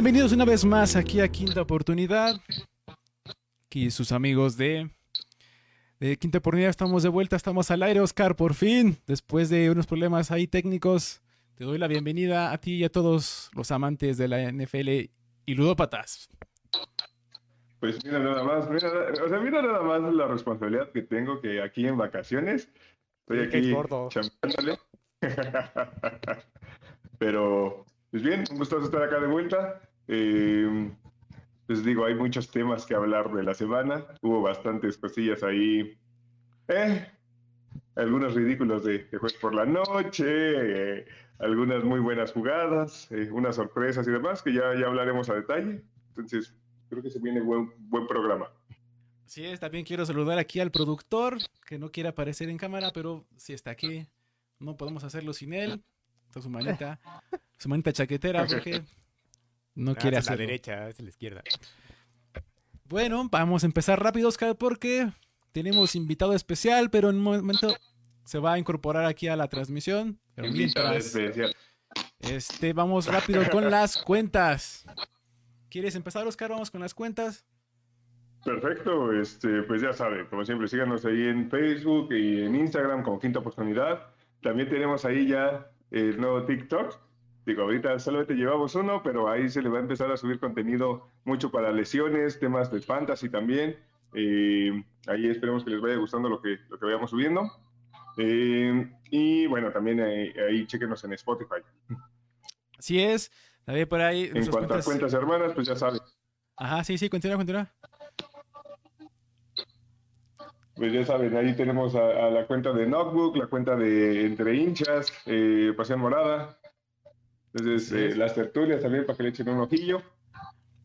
Bienvenidos una vez más aquí a Quinta Oportunidad. Aquí sus amigos de, de Quinta Oportunidad estamos de vuelta, estamos al aire, Oscar, por fin. Después de unos problemas ahí técnicos, te doy la bienvenida a ti y a todos los amantes de la NFL y ludópatas. Pues mira nada más, mira, o sea, mira nada más la responsabilidad que tengo que aquí en vacaciones estoy aquí chambeándole. Pero, pues bien, un gusto estar acá de vuelta. Eh, les digo, hay muchos temas que hablar de la semana. Hubo bastantes cosillas ahí. Eh, algunos ridículos de, de jueves por la noche, algunas muy buenas jugadas, eh, unas sorpresas y demás, que ya, ya hablaremos a detalle. Entonces, creo que se viene buen, buen programa. Sí, también quiero saludar aquí al productor, que no quiere aparecer en cámara, pero si está aquí, no podemos hacerlo sin él. Está su manita, su manita chaquetera, porque no quiere ah, hacerlo. Es la derecha, es la izquierda. Bueno, vamos a empezar rápido, Oscar, porque tenemos invitado especial, pero en un momento se va a incorporar aquí a la transmisión. Pero Invitado mientras, especial. este, vamos rápido con las cuentas. ¿Quieres empezar, Oscar? Vamos con las cuentas. Perfecto, este, pues ya saben, como siempre, síganos ahí en Facebook y en Instagram como Quinta Oportunidad. También tenemos ahí ya el nuevo TikTok. Digo, ahorita solamente llevamos uno, pero ahí se le va a empezar a subir contenido mucho para lesiones, temas de fantasy también. Eh, ahí esperemos que les vaya gustando lo que, lo que vayamos subiendo. Eh, y bueno, también ahí, ahí chequenos en Spotify. Así es. También por ahí. En cuanto a cuentas hermanas, pues ya saben. Ajá, sí, sí, continúa, continúa. Pues ya saben, ahí tenemos a, a la cuenta de Notebook, la cuenta de Entre Hinchas, eh, Pasión Morada. Entonces, eh, las tertulias también para que le echen un ojillo.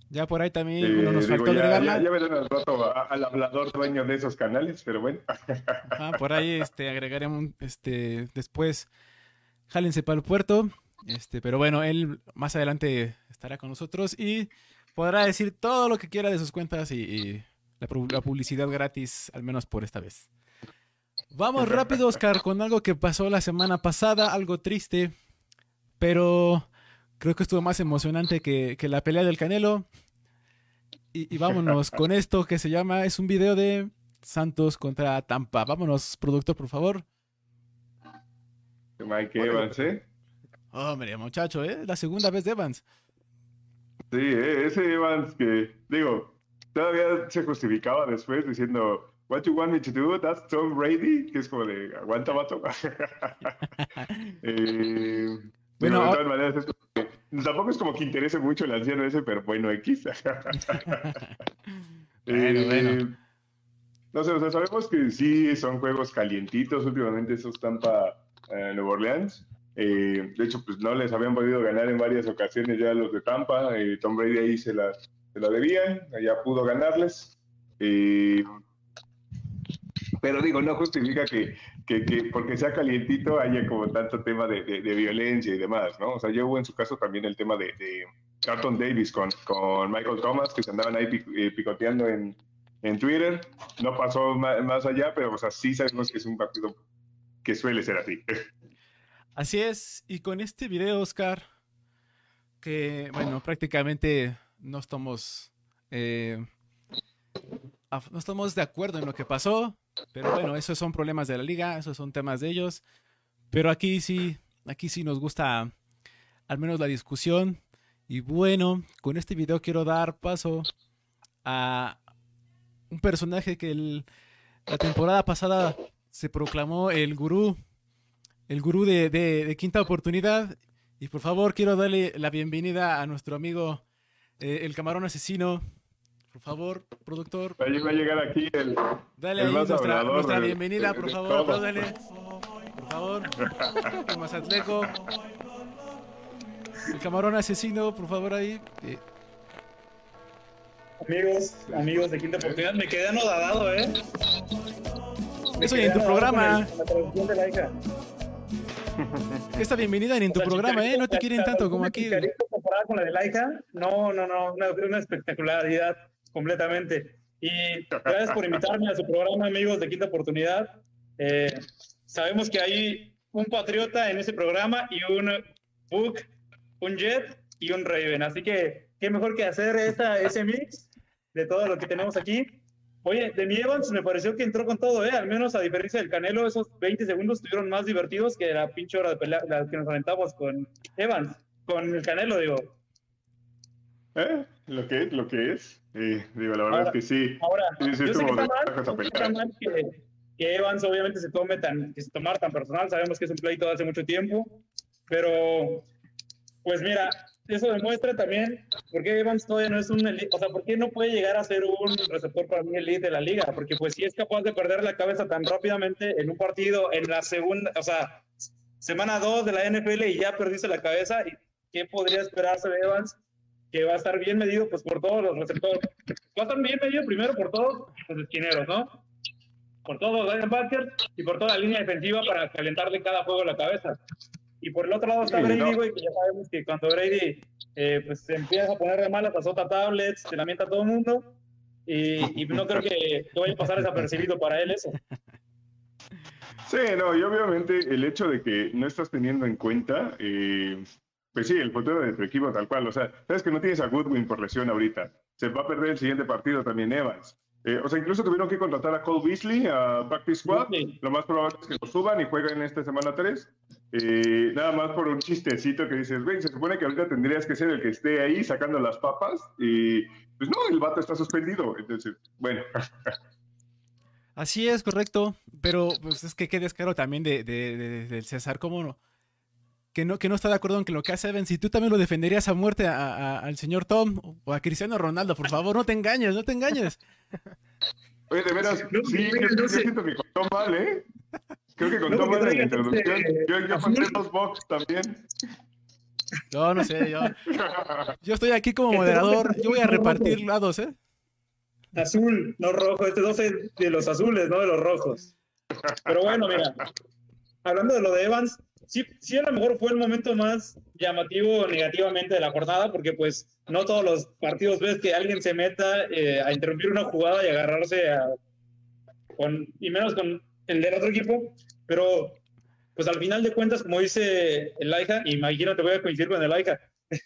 Ya por ahí también Eh, bueno, nos digo, faltó ya, agregarla. ya, ya verán al rato al hablador dueño de esos canales, pero bueno. Ajá, por ahí este, agregaremos este, después. Jálense para el puerto. Este, pero bueno, él más adelante estará con nosotros y podrá decir todo lo que quiera de sus cuentas y, y la, pu- la publicidad gratis, al menos por esta vez. Vamos rápido, Oscar, con algo que pasó la semana pasada, algo triste, pero creo que estuvo más emocionante que, que la pelea del Canelo. Y, y vámonos con esto que se llama, es un video de Santos contra Tampa. Vámonos, productor, por favor. Mike Evans, ¿eh? Hombre, muchacho, ¿eh? La segunda vez de Evans. Sí, eh, ese Evans que, digo, todavía se justificaba después diciendo, What you want me to do? That's Tom Brady, que es como de, aguanta, vato. eh, Bueno, bueno, de todas maneras, es como que- tampoco es como que interese mucho el anciano ese, pero bueno, X. Bueno, Eh, bueno. No sé, o sea, sabemos que sí son juegos calientitos últimamente esos Tampa eh, Nueva Orleans. Eh, de hecho, pues no les habían podido ganar en varias ocasiones ya los de Tampa. Tom Brady ahí se la, se la debían, ya pudo ganarles. Pero digo, no justifica que, que, que porque sea calientito haya como tanto tema de, de- violencia y demás, ¿no? O sea, ya hubo en su caso también el tema de, de Carlton Davis con, con Michael Thomas, que se andaban ahí eh, picoteando en, en Twitter. No pasó más, allá, pero o sea, sí sabemos que es un partido que suele ser así. Así es, y con este video, Oscar, que, bueno, prácticamente no estamos, eh, no estamos de acuerdo en lo que pasó, pero bueno, esos son problemas de la liga, esos son temas de ellos, pero aquí sí, aquí sí nos gusta al menos la discusión, y bueno, con este video quiero dar paso a un personaje que el- la temporada pasada se proclamó el gurú el gurú de, de- Quinta Oportunidad. Y por favor, quiero darle la bienvenida a nuestro amigo eh, el camarón asesino. Por favor, productor, Va a llegar aquí el, dale El ahí más nuestra, hablador nuestra bienvenida, por favor, apláudale. Por favor, el Mazatleco. El camarón asesino, por favor, ahí. Eh, Amigos, amigos de Quinta Oportunidad, me quedé anodadado, ¿eh? Me Eso y en tu programa. con el- con esta bienvenida en tu O sea, programa, ¿eh? No te quieren tanto como aquí. Comparada con la de Laika, no, no, no, una, una espectacularidad completamente. Y gracias por invitarme a su programa, amigos de Quinta Oportunidad. Eh, sabemos que hay un patriota en ese programa y un book, un jet y un Raven. Así que, qué mejor que hacer esta, ese mix de todo lo que tenemos aquí. Oye, de mi Evans me pareció que entró con todo, ¿eh? Al menos a diferencia del Canelo, esos 20 segundos estuvieron más divertidos que la pinche hora de pelea la que nos aventamos con Evans, con el Canelo, digo. ¿Eh? Lo que es, lo que es. Eh, digo, la verdad Ahora- es que sí. Ahora, Sí, sí, yo sé que está mal, está mal que, que Evans obviamente se tome tan, que se tomar tan personal, sabemos que es un pleito de hace mucho tiempo, pero pues mira, eso demuestra también por qué Evans todavía no es un elite, o sea, por qué no puede llegar a ser un receptor para mí elite de la liga, porque pues si es capaz de perder la cabeza tan rápidamente en un partido, en la segunda, o sea, semana 2 de la NFL y ya perdiste la cabeza, ¿y ¿qué podría esperarse de Evans? Que va a estar bien medido pues por todos los receptores. Va a estar bien medido primero por todos los esquineros, ¿no? Por todos los linebackers y por toda la línea defensiva para calentarle cada juego la cabeza. Y por el otro lado está Sí, Brady, no. güey, que ya sabemos que cuando Brady eh, pues se empieza a poner de malas, azota tablets, se lamenta a todo el mundo. Y, y no creo que, que vaya a pasar desapercibido para él eso. Sí, no, y obviamente el hecho de que no estás teniendo en cuenta, eh, pues sí, el futuro de tu equipo tal cual. O sea, sabes que no tienes a Goodwin por lesión ahorita. Se va a perder el siguiente partido también Evans. Eh, o sea, incluso tuvieron que contratar a Cole Beasley, a Practice Squad. Lo más probable es que lo suban y jueguen esta semana 3. Eh, nada más por un chistecito que dices, güey, se supone que ahorita tendrías que ser el que esté ahí sacando las papas. Y pues no, el vato está suspendido. Entonces, bueno, Así es, correcto. Pero pues es que qué descaro también de, de- de- del César, ¿cómo no? Que no, que no está de acuerdo en que lo que hace Evans, si tú también lo defenderías a muerte a- a- al señor Tom o a Cristiano Ronaldo, por favor, no te engañes, no te engañes. Oye, de veras, No, sí, no, yo, no yo sé. siento que contó mal, ¿eh? Creo que contó No, mal en la traigan introducción. este, Yo, yo conté dos box también. No, no sé, yo, yo estoy aquí como moderador, yo voy a repartir lados, ¿eh? Azul, no rojo. Este 12 de los azules, no de los rojos. Pero bueno, mira, hablando de lo de Evans, sí, sí a lo mejor fue el momento más llamativo negativamente de la jornada, porque pues no todos los partidos ves que alguien se meta eh, a interrumpir una jugada y agarrarse a, con, y menos con el del otro equipo, pero pues al final de cuentas, como dice el Laika, imagino te voy a coincidir con el Laika, eh,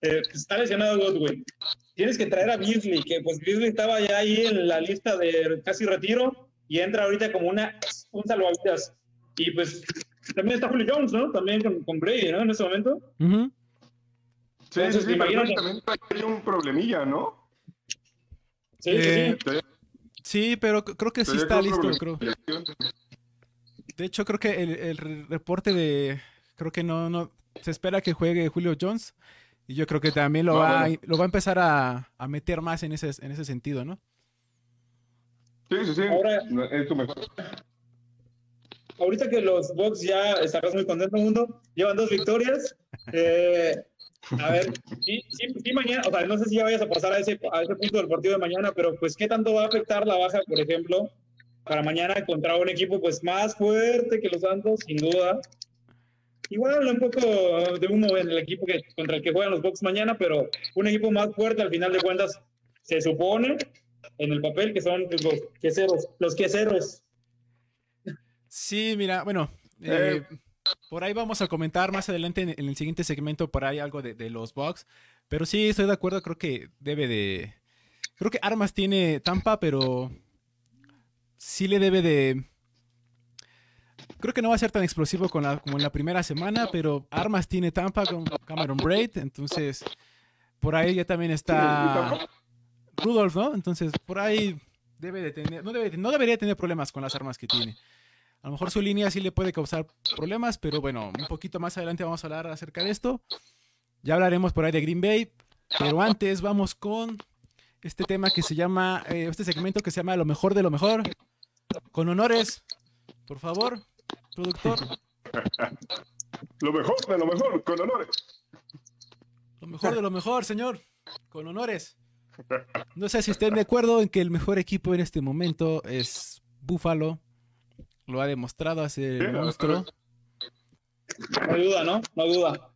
pues, está lesionado Godwin. Tienes que traer a Beasley, que pues Beasley estaba ya ahí en la lista de casi retiro y entra ahorita como una, un salvavidas. Y pues también está Julio Jones, ¿no? También con, con Brady, ¿no? En ese momento. Ujú. Sí, sí, Entonces, sí, pero creo que también hay un problemilla, ¿no? Sí, Eh, sí, sí. Sí, pero creo que sí Pero está listo, creo. De hecho, creo que el, el re- reporte de. Creo que no, no. Se espera que juegue Julio Jones. Y yo creo que también lo, No, va, bueno. lo va a empezar a, a meter más en ese, en ese sentido, ¿no? Sí, sí, sí. Ahora- Es tu mejor. Ahorita que los Bucks ya estarás muy contento, mundo, llevan dos victorias. Eh, a ver, sí, sí, sí, mañana, o sea, no sé si ya vayas a pasar a ese, a ese punto del partido de mañana, pero pues, ¿qué tanto va a afectar la baja, por ejemplo, para mañana contra un equipo pues más fuerte que los Santos, sin duda? Igual un poco de humo en el equipo que, contra el que juegan los Bucks mañana, pero un equipo más fuerte al final de cuentas se supone en el papel que son los queseros, los queseros. Sí, mira, bueno. eh, por ahí vamos a comentar más adelante en, en el siguiente segmento por ahí algo de, de los Bucks. Pero sí, estoy de acuerdo, creo que debe de... Creo que armas tiene Tampa, pero sí le debe de... Creo que no va a ser tan explosivo con la- como en la primera semana, pero armas tiene Tampa con Cameron Braid, entonces por ahí ya también está Rudolph, ¿no? Entonces por ahí debe de tener, no, debe- no debería tener problemas con las armas que tiene. A lo mejor su línea sí le puede causar problemas, pero bueno, un poquito más adelante vamos a hablar acerca de esto. Ya hablaremos por ahí de Green Bay, pero antes vamos con este tema que se llama, eh, este segmento que se llama Lo mejor de lo mejor. Con honores, por favor, productor. Lo mejor de lo mejor, con honores. Lo mejor de lo mejor, señor. Con honores. No sé si estén de acuerdo en que el mejor equipo en este momento es Buffalo. Lo ha demostrado hace Sí, el monstruo. No hay duda, ¿no? No hay duda.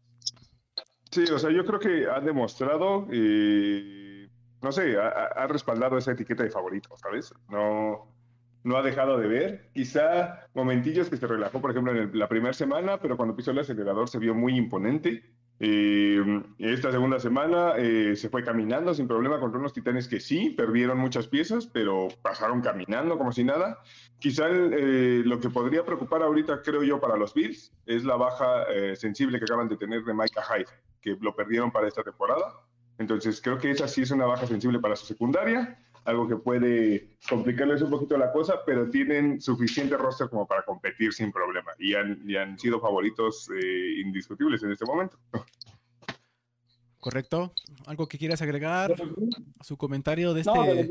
Sí, o sea, yo creo que ha demostrado y no sé, ha, ha- ha respaldado esa etiqueta de favorito, ¿sabes? No, no ha dejado de ver. Quizá momentillos que se relajó, por ejemplo, en el- la primera semana, pero cuando pisó el acelerador se vio muy imponente. Eh, esta segunda semana eh, se fue caminando sin problema contra unos titanes que sí, perdieron muchas piezas, pero pasaron caminando como si nada. Quizá eh, lo que podría preocupar ahorita, creo yo, para los Bills es la baja sensible que acaban de tener de Micah Hyde, que lo perdieron para esta temporada. Entonces, creo que esa sí es una baja sensible para su secundaria algo que puede complicarles un poquito la cosa, pero tienen suficiente roster como para competir sin problema y han, han sido favoritos eh, indiscutibles en este momento. Correcto. ¿Algo que quieras agregar a su comentario de este?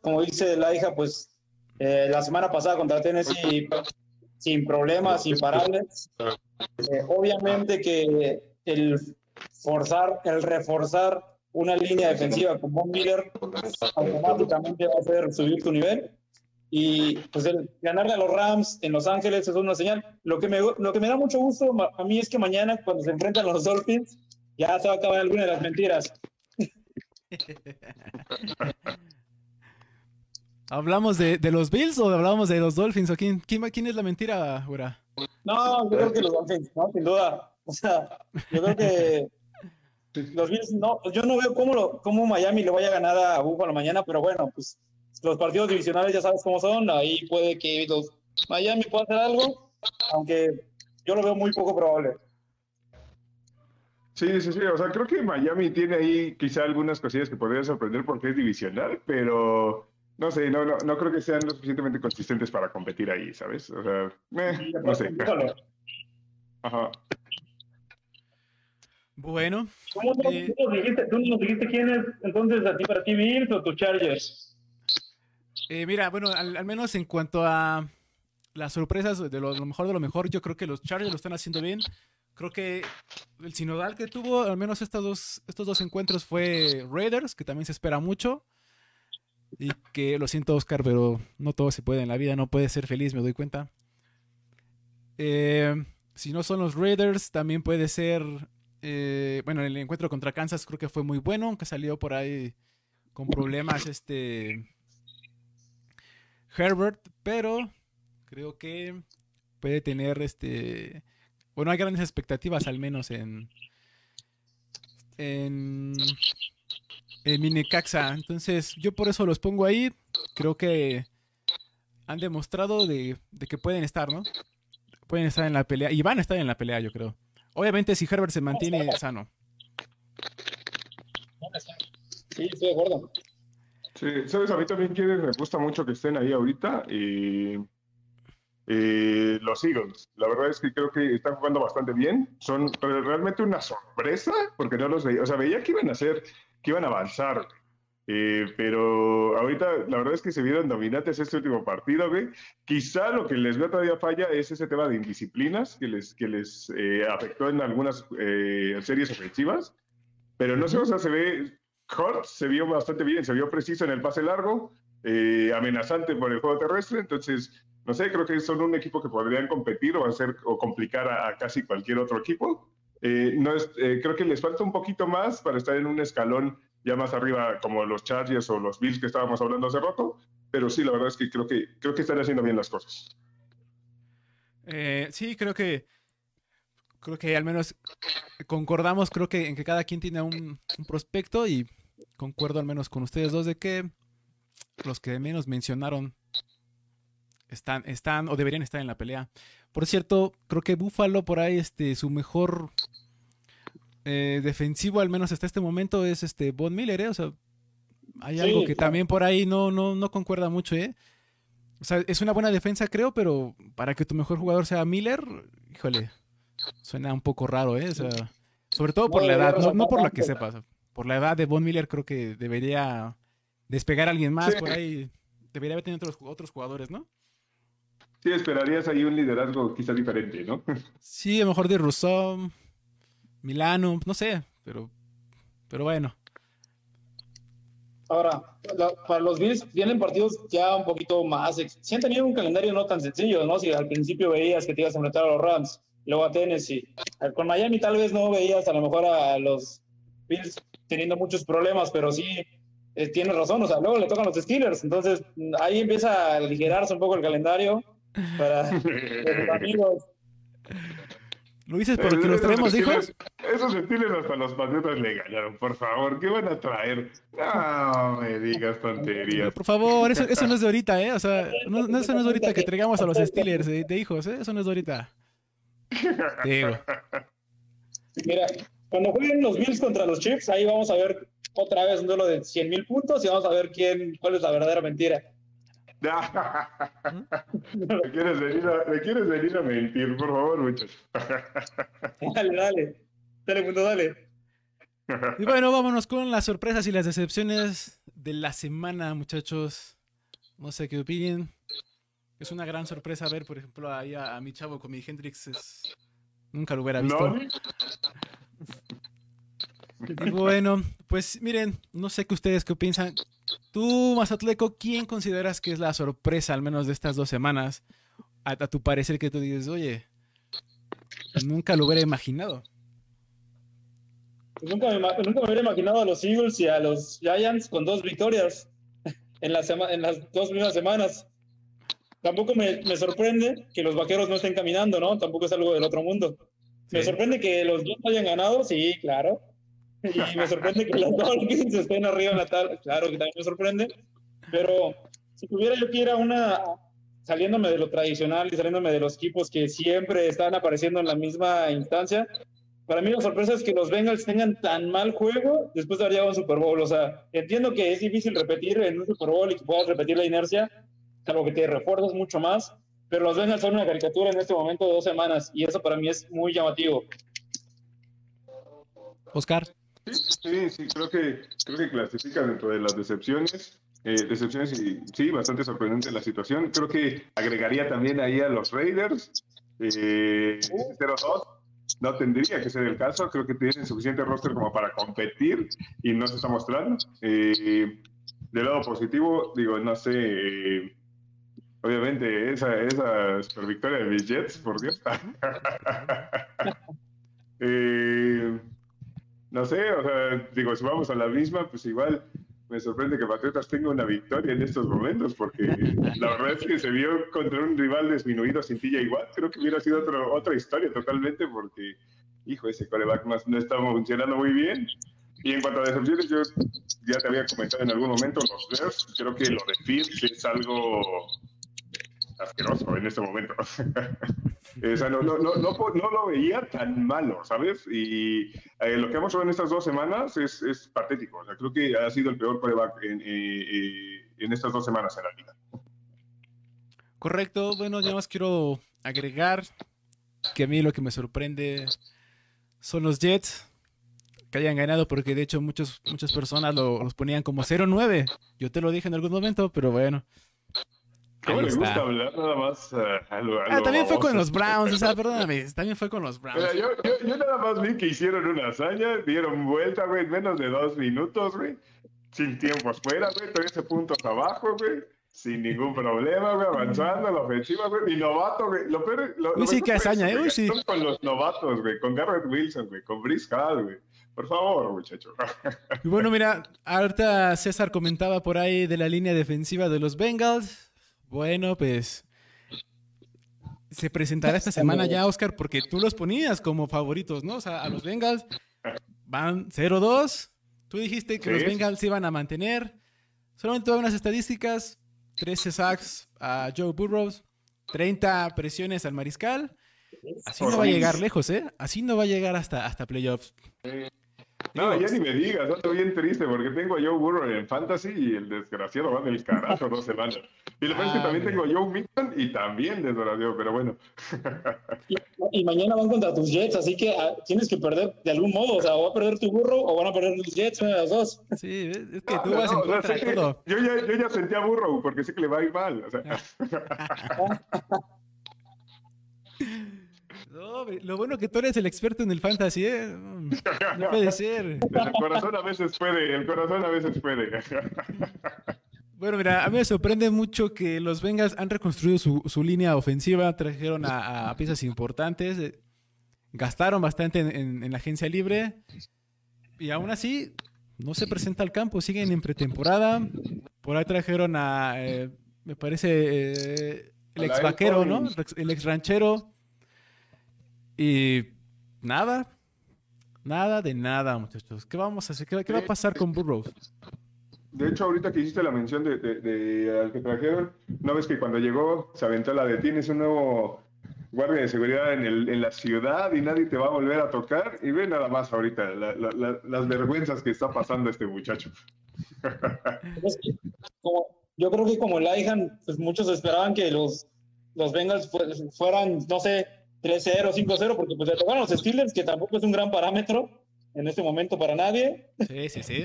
como dice la hija, pues eh, la semana pasada contra Tennessee sin problemas, imparables. Eh, obviamente que el forzar, el reforzar una línea defensiva con Von Miller, automáticamente va a hacer subir tu nivel. Y pues el ganarle a los Rams en Los Ángeles es una señal. Lo que, me, lo que me da mucho gusto a mí es que mañana, cuando se enfrentan los Dolphins, ya se va a acabar alguna de las mentiras. ¿Hablamos de, de, los Bills o hablamos de los Dolphins? ¿O quién, quién, quién es la mentira, Ura? No, yo creo que los Dolphins, ¿no? Sin duda. O sea, yo creo que los Bills no, yo no veo cómo, lo, cómo Miami le vaya a ganar a Buffalo mañana, pero bueno, pues los partidos divisionales ya sabes cómo son, ahí puede que los Miami pueda hacer algo, aunque yo lo veo muy poco probable. Sí, sí, sí, o sea, creo que Miami tiene ahí quizá algunas cosillas que podrían sorprender porque es divisional, pero no sé, no, no, no creo que sean lo suficientemente consistentes para competir ahí, ¿sabes? O sea, eh, no sé. Ajá. Bueno. ¿Cómo eh, tú, nos dijiste, tú nos dijiste quién es entonces a ti para ti Bills o tu Chargers? Eh, mira, bueno, al, menos en cuanto a las sorpresas de lo, mejor de lo mejor, yo creo que los Chargers lo están haciendo bien. Creo que el sinodal que tuvo, al menos estos dos, estos dos encuentros, fue Raiders, que también se espera mucho. Y que lo siento, Oscar, pero no todo se puede en la vida, no puede ser feliz, me doy cuenta. Eh, si no son los Raiders, también puede ser eh, bueno, el encuentro contra Kansas creo que fue muy bueno, aunque salió por ahí con problemas este Herbert, pero creo que puede tener este bueno, hay grandes expectativas al menos en en en Minecaxa, entonces yo por eso los pongo ahí, creo que han demostrado de, de que pueden estar, ¿no? Pueden estar en la pelea y van a estar en la pelea, yo creo. Obviamente si Herbert se mantiene sano. Sí, estoy de acuerdo. Sí, sabes, a mí también me gusta mucho que estén ahí ahorita. y los Eagles, la verdad es que creo que están jugando bastante bien. Son realmente una sorpresa porque no los veía. O sea, veía que iban a hacer, que iban a avanzar. Eh, pero ahorita la verdad es que se vieron dominantes este último partido, güey. Quizá lo que les veo todavía falla es ese tema de indisciplinas que les, que les eh, afectó en algunas eh, series ofensivas. Pero no sé, o sea, se ve, Hort se vio bastante bien, se vio preciso en el pase largo, amenazante por el juego terrestre. Entonces, no sé, creo que son un equipo que podrían competir o hacer o complicar a, casi cualquier otro equipo. no es, creo que les falta un poquito más para estar en un escalón ya más arriba como los Chargers o los Bills que estábamos hablando hace rato, pero sí, la verdad es que creo que, creo que están haciendo bien las cosas. Eh, sí, creo que creo que al menos concordamos, creo que en que cada quien tiene un, prospecto y concuerdo al menos con ustedes dos de que los que menos mencionaron están, están o deberían estar en la pelea. Por cierto, creo que Buffalo por ahí, este, su mejor eh, defensivo, al menos hasta este momento, es este Von Miller, ¿eh? O sea, hay algo que también por ahí no, no, no concuerda mucho, ¿eh? O sea, es una buena defensa, creo, pero para que tu mejor jugador sea Miller, híjole, suena un poco raro, ¿eh? O sea, sobre todo por la edad, no, por la que sepas. Por la edad de Von Miller creo que debería despegar a alguien más por ahí. Debería haber tenido otros, otros jugadores, ¿no? Sí, esperarías ahí un liderazgo quizá diferente, ¿no? Sí, a lo mejor de Rousseau, Milano, no sé, pero, pero bueno. Ahora, para los Bills vienen partidos ya un poquito más. Si han tenido un calendario no tan sencillo, ¿no? Si al principio veías que te ibas a enfrentar a los Rams, luego a Tennessee. Con Miami tal vez no veías a lo mejor a los Bills teniendo muchos problemas, pero sí eh, tienes razón. O sea, luego le tocan los Steelers. Entonces ahí empieza a aligerarse un poco el calendario para los amigos. ¿Lo dices porque los traemos hijos? Esos estilos hasta los patriotas le ganaron, por favor. ¿Qué van a traer? No me digas tonterías. por favor, eso, eso, no es de ahorita, ¿eh? O sea, no, no, eso no es de ahorita que traigamos a los Steelers de, hijos, ¿eh? Eso no es de ahorita. Digo. Mira, cuando jueguen los Bills contra los Chiefs, ahí vamos a ver otra vez un duelo de 100 mil puntos y vamos a ver quién, cuál es la verdadera mentira. ¿Me quieres, venir a, ¿Me quieres venir a mentir, por favor, muchachos? dale, dale. Dale, punto, dale. Y bueno, vámonos con las sorpresas y las decepciones de la semana, muchachos. No sé qué opinen. Es una gran sorpresa ver, por ejemplo, ahí a, mi chavo con mi Hendrix. Nunca lo hubiera visto. Y bueno, pues miren, no sé qué ustedes qué piensan. Tú, Mazatleco, ¿quién consideras que es la sorpresa, al menos de estas dos semanas? A, tu parecer que tú dices, oye, nunca lo hubiera imaginado. Nunca me, nunca me hubiera imaginado a los Eagles y a los Giants con dos victorias en, la en las dos mismas semanas. Tampoco me, me, sorprende que los vaqueros no estén caminando, ¿no? Tampoco es algo del otro mundo. Me sorprende que los Jets hayan ganado, sí, claro. Y me sorprende que los Dolphins estén arriba en la tabla. Claro que también me sorprende. Pero si tuviera yo que ir a una, saliéndome de lo tradicional y saliéndome de los equipos que siempre están apareciendo en la misma instancia, para mí la sorpresa es que los Bengals tengan tan mal juego después de haber llegado a un Super Bowl. O sea, entiendo que es difícil repetir en un Super Bowl y que puedas repetir la inercia, algo que te refuerzas mucho más, pero los Bengals son una caricatura en este momento de dos semanas y eso para mí es muy llamativo. Oscar. Sí, sí, creo que, creo que clasifica dentro de las decepciones. Eh, decepciones y sí, bastante sorprendente la situación. Creo que agregaría también ahí a los Raiders. Eh, 0-2 no tendría que ser el caso. Creo que tienen suficiente roster como para competir y no se está mostrando. Eh, del lado positivo, digo, no sé. Eh, obviamente, esa, esa super victoria de mis Jets, por Dios. eh, no sé, o sea, digo, si vamos a la misma, pues igual me sorprende que Patriotas tenga una victoria en estos momentos, porque la verdad es que se vio contra un rival disminuido sin tilla igual. Creo que hubiera sido otra otra historia totalmente, porque, hijo, ese coreback más no estaba funcionando muy bien. Y en cuanto a decepciones, yo ya te había comentado en algún momento los Bears. Creo que lo de Fitz es algo asqueroso en este momento. o sea, no, no, no, no, lo veía tan malo, ¿sabes? Y eh, lo que hemos visto en estas dos semanas es, es, patético. O sea, creo que ha sido el peor prueba en, eh, eh, en estas dos semanas en la liga. Correcto. Bueno, ya más quiero agregar que a mí lo que me sorprende son los Jets que hayan ganado, porque de hecho muchos, muchas personas lo, los ponían como 0-9. Yo te lo dije en algún momento, pero bueno. ¿Cómo le gusta hablar nada más uh, ah, también fue con los Browns, o sea, perdóname, también fue con los Browns. yo, yo, yo, nada más vi que hicieron una hazaña, dieron vuelta, güey, menos de dos minutos, güey, sin tiempos fuera, güey, 13 puntos abajo, güey, sin ningún problema, güey, avanzando la ofensiva, güey, y novato, güey, lo peor, lo, Uy, sí, qué hazaña, eh, uy, sí. Con los novatos, güey, con Garrett Wilson, güey, con Brice Hall, güey. Por favor, muchacho. Y bueno, mira, ahorita César comentaba por ahí de la línea defensiva de los Bengals. Bueno, pues se presentará esta semana ya, Oscar, porque tú los ponías como favoritos, ¿no? O sea, a los Bengals van 0-2. Tú dijiste que los Bengals iban a mantener. Solamente tuve unas estadísticas: 13 sacks a Joe Burrows, 30 presiones al mariscal. Así no va a llegar lejos, ¿eh? Así no va a llegar hasta, hasta playoffs. No, ya ni me digas, estoy bien triste porque tengo a Joe Burrow en Fantasy y el desgraciado va del carajo dos semanas. Y lo que es que ah, también tengo a Joe Mixon y también desgraciado, pero bueno. Y, mañana van contra tus Jets, así que ah, tienes que perder de algún modo. O sea, o va a perder tu burro o van a perder los Jets, una de las dos. Sí, es que tú vas en contra de todo. Yo ya, yo ya senté a Burrow porque sé que le va a ir mal. O sea. No, lo bueno que tú eres el experto en el fantasy, ¿eh? No puede ser. El corazón a veces puede, el corazón a veces puede. Bueno, mira, a mí me sorprende mucho que los Bengals han reconstruido su, línea ofensiva, trajeron a, piezas importantes, eh, gastaron bastante en, la agencia libre y aún así no se presenta al campo, siguen en pretemporada. Por ahí trajeron a, eh, me parece, eh, el ex vaquero, ¿no? El ex ranchero. Y nada. Nada de nada, muchachos. ¿Qué vamos a hacer? ¿Qué, qué va a pasar con Burrows? De hecho, ahorita que hiciste la mención de, de- de al que trajeron, ¿no ves que cuando llegó se aventó la de tienes un nuevo guardia de seguridad en, el, en la ciudad y nadie te va a volver a tocar? Y ve nada más ahorita la- la- la- las vergüenzas que está pasando este muchacho. Es que, como- yo creo que como Laihan, pues muchos esperaban que los, los Bengals fu- fueran, no sé, 3-0, 5-0, porque pues le tocaron los Steelers, que tampoco es un gran parámetro en este momento para nadie. Sí, sí, sí.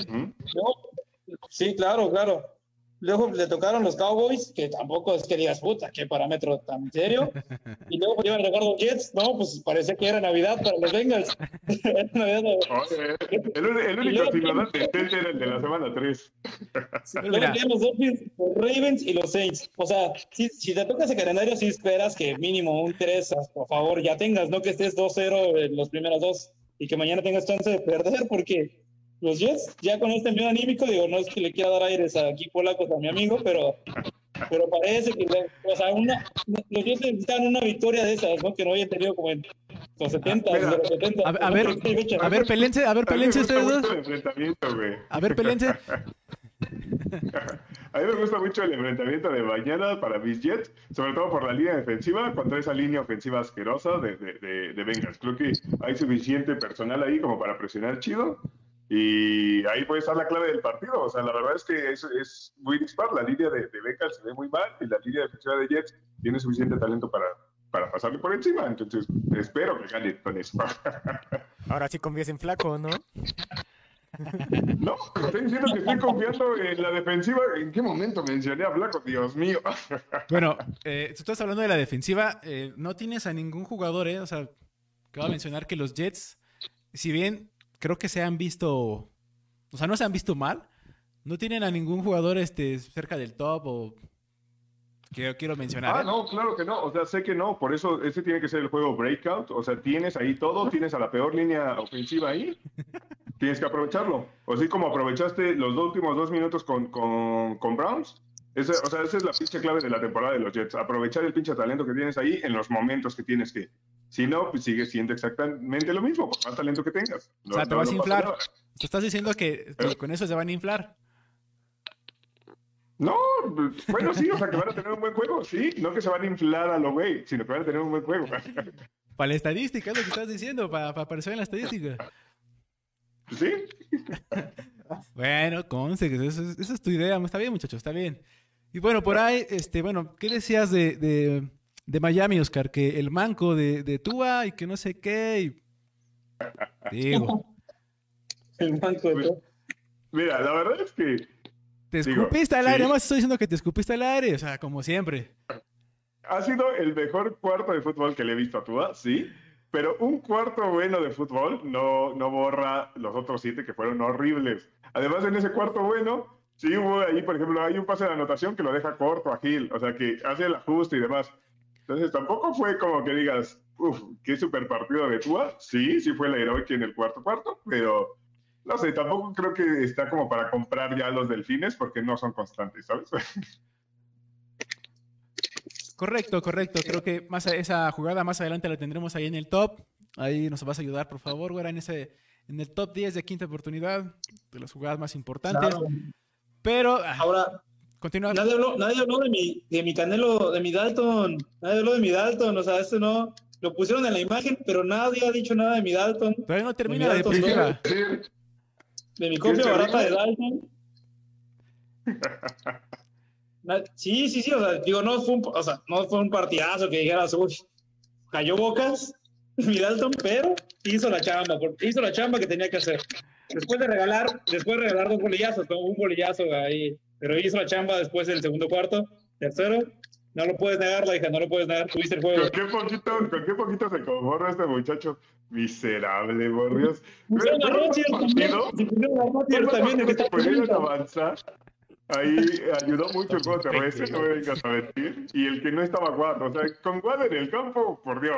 Sí, claro, claro. Luego le tocaron los Cowboys, que tampoco es que digas, puta, qué parámetro tan serio. Y luego iban a tocar los Jets, no, pues parecía que era Navidad para los Bengals. El, el único ciudadano decente era el de la semana 3. Pero Luego los Dolphins, los Ravens y los Saints. O sea, si, si te toca ese calendario, sí esperas que mínimo un 3, por favor, ya tengas, no que estés 2-0 en los primeros dos y que mañana tengas chance de perder, porque los Jets, ya con este envío anímico, digo, no es que le quiera dar aires aquí polacos a mi amigo, pero, pero parece que, o sea, una, los Jets necesitan una victoria de esas, ¿no? Que no hayan tenido como en los 70, Mira, de los 70. a, a ver, a ver, pelense, a ver, A mí me pelense gusta ustedes mucho dos. el enfrentamiento, güey. A ver, pelense. A mí me gusta mucho el enfrentamiento de mañana para mis Jets, sobre todo por la línea defensiva, contra esa línea ofensiva asquerosa de, de, de, de Bengals. Creo que hay suficiente personal ahí como para presionar chido. Y ahí puede estar la clave del partido. O sea, la verdad es que es, es muy dispar. La línea de, de Bengals se ve muy mal y la línea defensiva de Jets tiene suficiente talento para, para pasarle por encima. Entonces, espero que gane con eso. Ahora sí confías en flaco, ¿no? No, estoy diciendo que estoy confiando en la defensiva. ¿En qué momento mencioné a Blanco? Dios mío. Bueno, eh, tú estás hablando de la defensiva. eh, no tienes a ningún jugador, ¿eh? O sea, que va a mencionar que los Jets, si bien creo que se han visto, o sea, no se han visto mal, no tienen a ningún jugador este, cerca del top o que yo quiero mencionar. Ah, ¿eh? no, claro que no. O sea, sé que no. Por eso ese tiene que ser el juego breakout. O sea, tienes ahí todo. Tienes a la peor línea ofensiva ahí. Tienes que aprovecharlo. O así como aprovechaste los dos últimos dos minutos con, con, con Browns. Ese- o sea, esa es la pinche clave de la temporada de los Jets. Aprovechar el pinche talento que tienes ahí en los momentos que tienes que. Si no, pues sigue siendo exactamente lo mismo, por más talento que tengas. O sea, te vas a inflar. nada. Te estás diciendo que, que con eso se van a inflar. No, pues, bueno, sí, o sea, que van a tener un buen juego, sí. No que se van a inflar a lo güey, sino que van a tener un buen juego. Para la estadística, es lo que estás diciendo, para, para aparecer en la estadística. ¿Sí? Bueno, es- esa es tu idea. Está bien, muchachos, está bien. Y bueno, por ahí, este, bueno, ¿qué decías de, de, de Miami, Oscar? Que el manco de, de Tua y que no sé qué. y- Digo, El banco de todo. Mira, la verdad es que te Digo, escupiste al sí. aire, además estoy diciendo que te escupiste al aire, o sea, como siempre. ha sido el mejor cuarto de fútbol que le he visto a Tua, sí. Pero un cuarto bueno de fútbol no, no borra los otros siete que fueron horribles. Además, en ese cuarto bueno, sí hubo ahí, por ejemplo, hay un pase de anotación que lo deja corto a Gil, o sea, que hace el ajuste y demás. Entonces, tampoco fue como que digas, uff, qué super partido de Tua. Sí, sí fue la heroica en el cuarto cuarto, pero no sé, tampoco creo que está como para comprar ya los delfines porque no son constantes, ¿sabes? Correcto, correcto. Creo que más a- esa jugada más adelante la tendremos ahí en el top. Ahí nos vas a ayudar, por favor, güera, en ese en el top 10 de quinta oportunidad de las jugadas más importantes. Claro. Pero ah, Ahora, continúa. nadie habló, nadie habló de mi, de mi Canelo, de mi Dalton. Nadie habló de mi Dalton. O sea, esto no. Lo pusieron en la imagen, pero nadie ha dicho nada de mi Dalton. Todavía no termina la entonces, defensiva. De mi copia ¿Quién se barata de? Dalton. Sí, sí, sí, o sea, digo, no fue un, o sea, no fue un partidazo que dijeras, uy, cayó bocas, mi Dalton, pero hizo la chamba, porque hizo la chamba que tenía que hacer. Después de regalar, después de regalar dos bolillazos, un bolillazo ahí, pero hizo la chamba después del segundo cuarto, tercero, no lo puedes negar, la hija, no lo puedes negar, tuviste el juego. ¿Con qué poquito, con qué poquito se conforma este muchacho? Miserable, por Dios. Pusieron a Rodgers también, pusieron también, de que está pudieron avanzar. Ahí ayudó mucho el juego terrestre, no me vengas a mentir. Y el que no estaba Watt, o sea, con Watt en el campo, por Dios.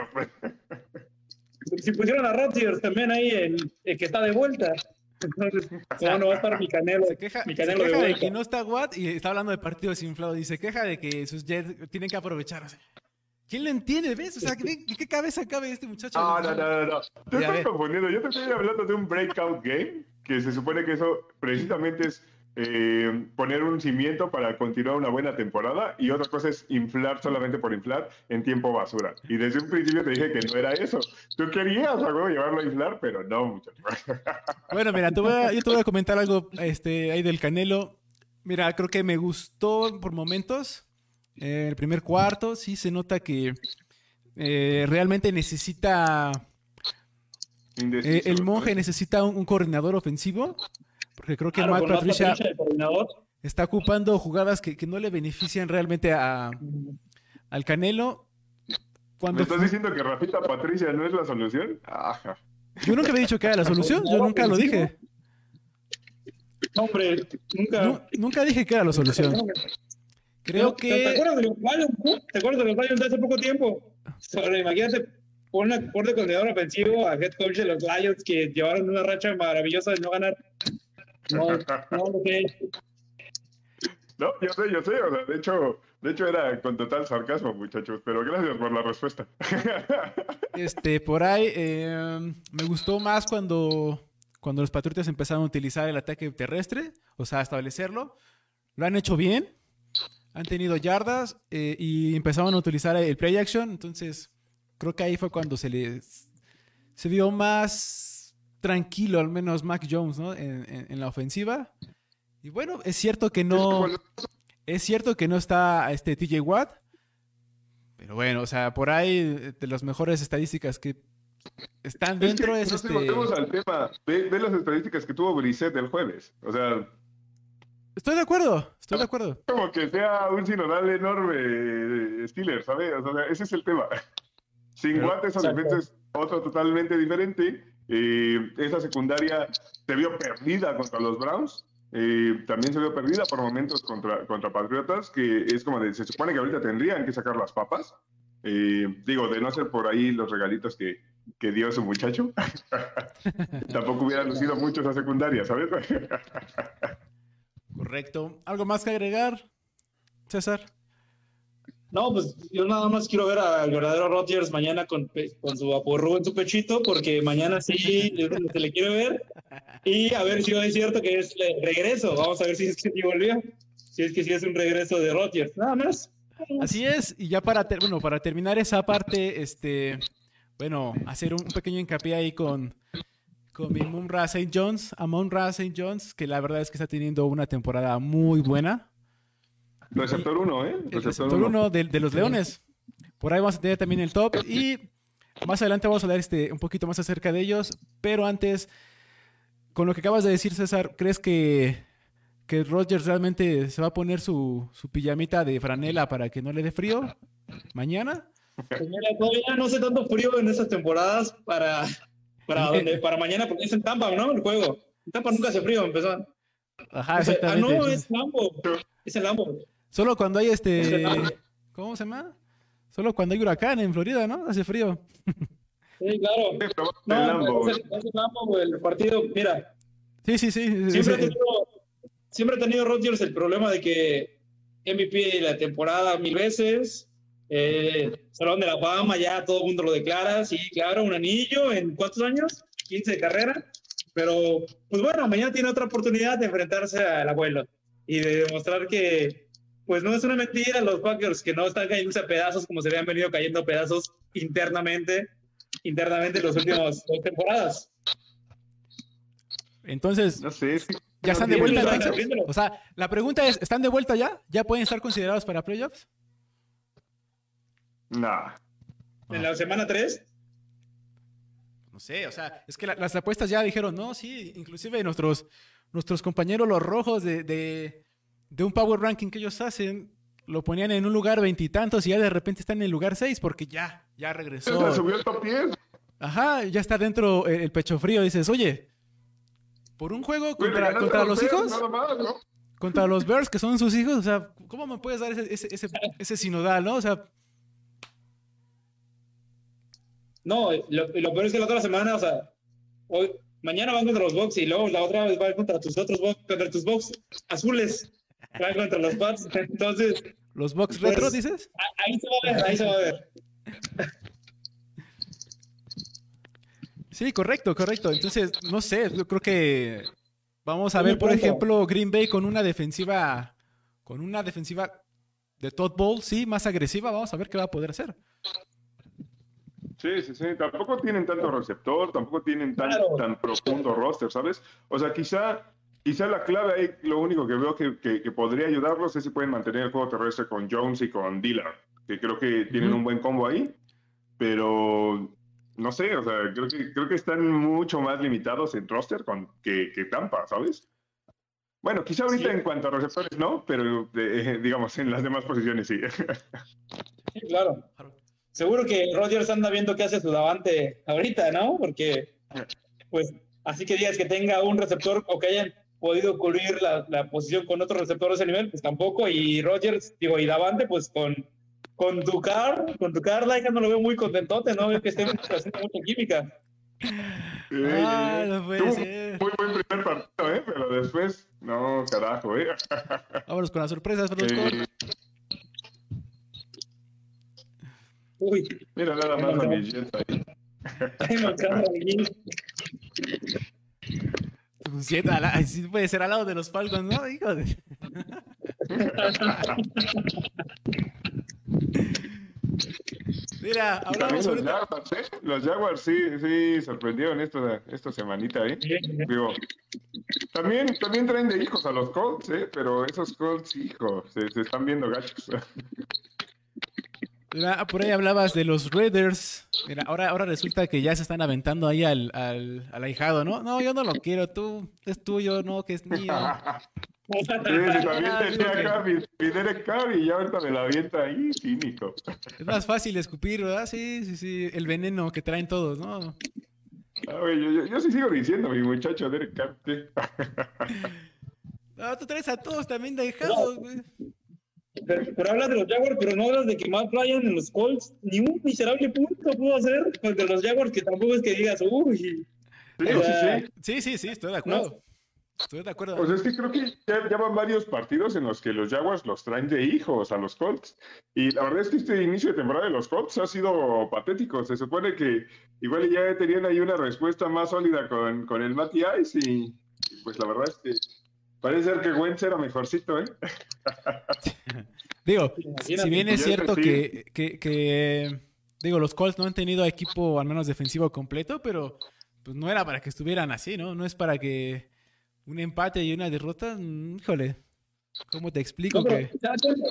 si pusieron a Rodgers también ahí, el, el que está de vuelta. Entonces, ¿cómo no va a estar mi canelo? Se queja, mi se canelo de queja de, vuelta. que no está Watt y está hablando de partidos inflados. Y se queja de que sus Jets tienen que aprovechar. o sea, ¿Quién le entiende? ¿Ves? O sea, ¿de qué cabeza cabe este muchacho? No, no, no, no. no. Te estás confundiendo. Yo te estoy hablando de un breakout game, que se supone que eso precisamente es eh, poner un cimiento para continuar una buena temporada y otra cosa es inflar solamente por inflar en tiempo basura. Y desde un principio te dije que no era eso. Tú querías a huevo llevarlo a inflar, pero no, muchacho. Bueno, mira, te voy a- yo te voy a comentar algo este, ahí del Canelo. Mira, creo que me gustó por momentos. Eh, el primer cuarto, sí se nota que eh, realmente necesita. Eh, el monje necesita un, un coordinador ofensivo. Porque creo que Claro, Matt Patricia Patricia, está ocupando jugadas que, que no le benefician realmente a, al Canelo. ¿Me Cuando estás diciendo que Rafita Patricia no es la solución? Ajá. yo nunca había dicho que era la solución, yo nunca lo dije. No, hombre, nunca. Nu- nunca dije que era la solución. Creo ¿Te, que. ¿Te acuerdas de los Lions? ¿Te acuerdas de los Lions de hace poco tiempo? Ahora, imagínate, pon de coordinador ofensivo a head coach de los Lions que llevaron una racha maravillosa de no ganar. No, no lo sé. No, yo sé, yo sé. O sea, de hecho, de hecho era con total sarcasmo, muchachos. Pero gracias por la respuesta. Este, por ahí eh, me gustó más cuando, cuando los Patriotas empezaron a utilizar el ataque terrestre, o sea, establecerlo. Lo han hecho bien, han tenido yardas eh, y empezaron a utilizar el play action. Entonces, creo que ahí fue cuando se les se vio más tranquilo, al menos Mac Jones, ¿no? En, en- en la ofensiva. Y bueno, es cierto que no. Es cierto que no está este TJ Watt. Pero bueno, o sea, por ahí de las mejores estadísticas que están Es que dentro es, no nos este. volvemos al tema. Ve, ve las estadísticas que tuvo Brissett el jueves. O sea, Estoy de acuerdo, estoy de acuerdo. como que sea un sinodal enorme Steelers, ¿sabes? O sea, ese es el tema. Sin Pero- Watt, esa defensa es otro totalmente diferente. Eh, esa secundaria se vio perdida contra los Browns. Eh, también se vio perdida por momentos contra, contra Patriotas, que es como de, se supone que ahorita tendrían que sacar las papas. Eh, digo, de no ser por ahí los regalitos que, que dio su muchacho, tampoco hubiera lucido mucho esa secundaria, ¿sabes? Correcto. ¿Algo más que agregar, César? No, pues yo nada más quiero ver al verdadero Rodgers mañana con, con su aporru en su pechito, porque mañana sí se le quiere ver. Y a ver si es cierto que es el regreso. Vamos a ver si es que sí volvió. Si es que sí es un regreso de Rodgers. Nada más. Así es, y ya para, ter- bueno, para terminar esa parte, este, bueno, hacer un pequeño hincapié ahí con, con mi Munra St. Jones, Amon Ra St. Jones, que la verdad es que está teniendo una temporada muy buena. Receptor 1, ¿eh? El receptor uno de, de los Leones. Por ahí vamos a tener también el top y más adelante vamos a hablar este, un poquito más acerca de ellos, pero antes, con lo que acabas de decir, César, ¿crees que, que Rodgers realmente se va a poner su, su pijamita de franela para que no le dé frío mañana? Mira, todavía no hace tanto frío en estas temporadas para, para, donde, para mañana, porque es en Tampa, ¿no? El juego. En Tampa nunca hace frío, empezó. Ajá, O sea, ah, exactamente. no, es Lambo. Es el Lambo. Solo cuando hay este... Lambo. ¿Cómo se llama? Solo cuando hay huracán en Florida, ¿no? Hace frío. Sí, claro. No, No, es el, es el Lambo, el partido. Mira, Sí, sí, sí. sí, siempre, sí. ha tenido, siempre ha tenido Rodgers el problema de que MVP de la temporada mil veces, eh, Salón de la Fama, ya todo el mundo lo declara, sí, claro, un anillo en cuántos años, 15 de carrera, pero pues bueno, mañana tiene otra oportunidad de enfrentarse al abuelo y de demostrar que pues no es una mentira los Packers que no están cayéndose a pedazos como se habían venido cayendo a pedazos internamente, internamente en las últimas dos temporadas. Entonces, No sé, ¿ya están de vuelta. O sea, la pregunta es, ¿están de vuelta ya? ¿Ya pueden estar considerados para playoffs? Nah. En la semana 3 No sé, o sea, es que la- las apuestas ya dijeron, no, sí, inclusive nuestros, nuestros compañeros los rojos de, de, de un power ranking que ellos hacen, lo ponían en un lugar veintitantos y, ya de repente están en el lugar seis porque ya, ya Se regresó. subió el top 10. Ajá, ya está dentro el, el pecho frío. Dices, oye, por un juego contra, los hijos, Nada más, ¿no? contra los Bears que son sus hijos, o sea, ¿cómo me puedes dar ese, ese, ese, ese sinodal, no? O sea, No, lo, lo peor es que la otra semana, o sea, hoy, mañana van contra los Bucks y luego la otra vez van contra tus otros Bucks, contra tus Bucks azules, van contra los Pats. Entonces, los box Pues- retro, dices. Ah, Ahí se va a ver, ahí se va a ver. Sí, correcto, correcto. Entonces, no sé, yo creo que vamos a ver, por ejemplo, Green Bay con una defensiva, con una defensiva de Todd Bowl, sí, más agresiva. Vamos a ver qué va a poder hacer. Sí, sí, sí. Tampoco tienen tanto receptor, tampoco tienen tan, Claro. tan profundo roster, ¿sabes? O sea, quizá, quizá la clave ahí, lo único que veo que, que- que podría ayudarlos es si pueden mantener el juego terrestre con Jones y con Dillard, que creo que tienen Ujú. un buen combo ahí, pero no sé, o sea, creo que, creo que están mucho más limitados en roster con, que, que Tampa, ¿sabes? Bueno, quizá ahorita Sí. en cuanto a receptores no, pero eh, digamos en las demás posiciones sí. Sí, claro. Seguro que Rodgers anda viendo qué hace su davante ahorita, ¿no? Porque, pues, así que digas que tenga un receptor o que hayan podido cubrir la, la posición con otro receptor de ese nivel, pues tampoco. Y Rodgers, digo, y davante, pues con, con Ducar, con Ducar, Laika no lo veo muy contentote, ¿no? Veo que esté haciendo mucha química. Ah, no puede Tuvo ser. Muy buen primer partido, ¿eh? Pero después, no, carajo, ¿eh? Vámonos con las sorpresas, Fernando. Uy, mira nada más a mis Jets ahí. ay, Pues, a la- sí puede ser al lado de los Falcons, ¿no? Hijo de- Mira, hablamos los. Jaguars, ¿eh? Los Jaguars sí, sí sorprendieron esta, esta semanita, ¿eh? Digo, también, también traen de hijos a los Colts, ¿eh? Pero esos Colts, hijo, se, se están viendo gachos. Mira, por ahí hablabas de los Raiders. Mira, ahora, ahora resulta que ya se están aventando ahí al, al, al ahijado, ¿no? No, yo no lo quiero, tú, es tuyo, no, que es mío. Sí, también tenía acá mi, mi Derek Carr y ya ahorita me la avienta ahí, cínico. Es más fácil escupir, ¿verdad? Sí, sí, sí, el veneno que traen todos, ¿no? Ah, güey, yo, yo, yo sí sigo diciendo, mi muchacho Derek Carr, sí. No, tú traes a todos también de ahijados, güey. Pero, pero hablas de los Jaguars, pero no hablas de que Matt Ryan en los Colts ni un miserable punto pudo hacer contra los Jaguars, que tampoco es que digas, uy, Sí, sí, sí. Sí, sí, sí, estoy de acuerdo. Estoy de acuerdo. O sea, es que creo que ya, ya van varios partidos en los que los Jaguars los traen de hijos a los Colts. Y la verdad es que este inicio de temporada de los Colts ha sido patético. Se supone que igual ya tenían ahí una respuesta más sólida con, con el Matty Ice y, y pues la verdad es que parece ser que Wentz era mejorcito, ¿eh? Digo, Imagínate. si bien es cierto que, que, que, digo, los Colts no han tenido equipo al menos defensivo completo, pero pues no era para que estuvieran así, ¿no? No es para que un empate y una derrota, mm, híjole, ¿cómo te explico No, que... cada, cuánto,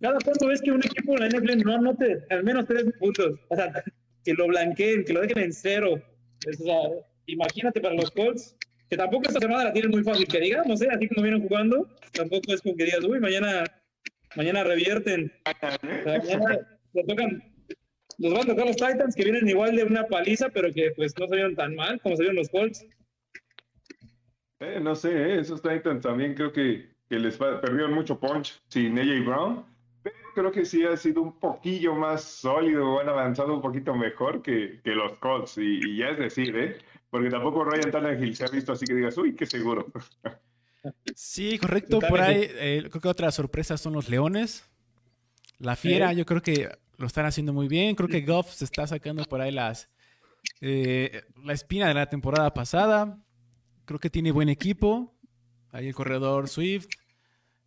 cada cuánto ves que un equipo en la NFL no anote al menos tres puntos. O sea, que lo blanqueen, que lo dejen en cero. Es, o sea, imagínate para los Colts, que tampoco esta semana la tienen muy fácil, que digamos, ¿eh? así como vienen jugando, tampoco es como que digas, uy, mañana, mañana revierten. Mañana le tocan, los van a tocar los Titans, que vienen igual de una paliza, pero que pues no se vieron tan mal como se vieron los Colts. Eh, no sé, ¿eh? esos Titans también creo que, que les perdieron mucho punch sin AJ Brown. Pero creo que sí ha sido un poquillo más sólido, han avanzado un poquito mejor que, que los Colts. Y, y ya es decir, ¿eh? Porque tampoco Ryan Tannehill se ha visto así que digas, uy, qué seguro. Sí, correcto, por ahí eh, creo que otra sorpresa son los Leones. La Fiera, Sí. yo creo que lo están haciendo muy bien, creo que Goff se está sacando por ahí las eh, la espina de la temporada pasada. Creo que tiene buen equipo. Ahí el corredor Swift.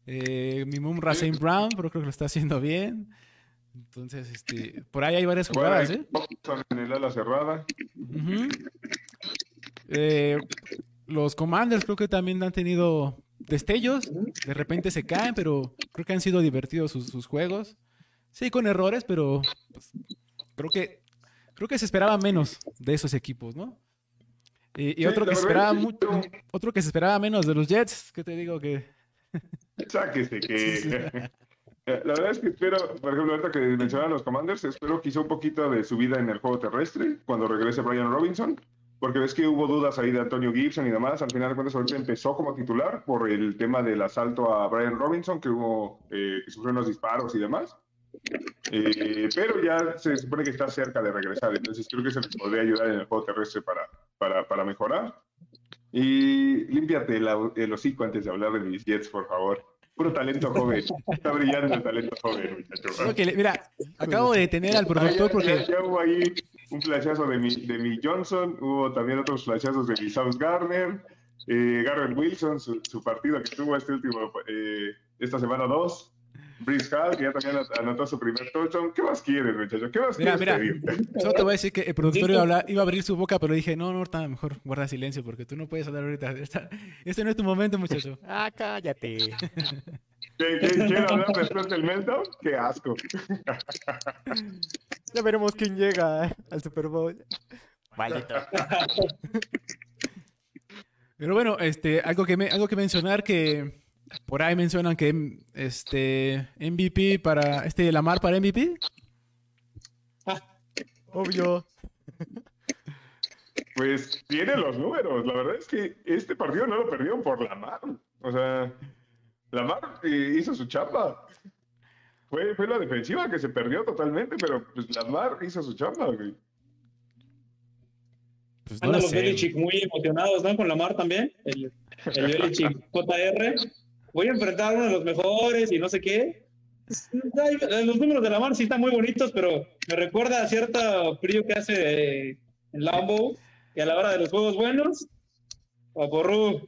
Eh, mi mum Racine Brown, pero creo que lo está haciendo bien. Entonces, este, por ahí hay varias jugadas, ¿eh? En el ala cerrada. Ujú. Eh, los Commanders creo que también han tenido destellos. De repente se caen, pero creo que han sido divertidos sus, sus juegos. Sí, con errores, pero pues, creo que creo que se esperaba menos de esos equipos, ¿no? Y, y Sí, otro que esperaba mucho, otro que se esperaba menos de los Jets, que te digo que Sáquese que. Sí, sí. La verdad es que espero, por ejemplo, ahorita que mencionaban los Commanders, espero quizá un poquito de subida en el juego terrestre cuando regrese Brian Robinson, porque ves que hubo dudas ahí de Antonio Gibson y demás. Al final de cuentas, ahorita empezó como titular por el tema del asalto a Brian Robinson, que hubo, eh, que sufrió unos disparos y demás. Eh, pero ya se supone que está cerca de regresar, entonces creo que les podría ayudar en el juego terrestre para, para, para mejorar. Y límpiate la- el hocico antes de hablar de mis Jets, por favor. Puro talento joven. Está brillando el talento joven, muchacho. Le- mira, acabo de detener al productor Ya- porque ya, ya hubo ahí un flashazo de mi, de mi Johnson, hubo también otros flashazos de mi South Garner, eh, Garrett Wilson, su, su partido que tuvo este último, eh, esta semana 2, Brice Hall, que ya también anotó su primer touchdown. ¿Qué más quieres, muchacho? ¿Qué más Mira, quieres mira. pedir? solo te voy a decir que el productor iba a, hablar- iba a abrir su boca, pero dije, no, no, ahorita mejor guarda silencio porque tú no puedes hablar ahorita. Esta- este no es tu momento, muchacho. Ah, cállate. ¿Qué- qué- ¿Quiero hablar después del meltdown? ¡Qué asco! Ya veremos quién llega al Super Bowl. Maldito. Pero bueno, este, algo que me, algo que mencionar que por ahí mencionan que este MVP para este Lamar para MVP. Obvio. Pues tiene los números. La verdad es que este partido no lo perdió por Lamar. O sea, Lamar eh, hizo su chamba. Fue, fue la defensiva que se perdió totalmente, pero pues Lamar hizo su chamba. güey. Pues no Andan lo los. Belichick muy emocionados, ¿no? Con Lamar también. El, el Belichick JR. Voy a enfrentar a uno de los mejores y no sé qué. Los números de Lamar sí están muy bonitos, pero me recuerda a cierto frío que hace en Lambeau, que a la hora de los juegos buenos, Paporru.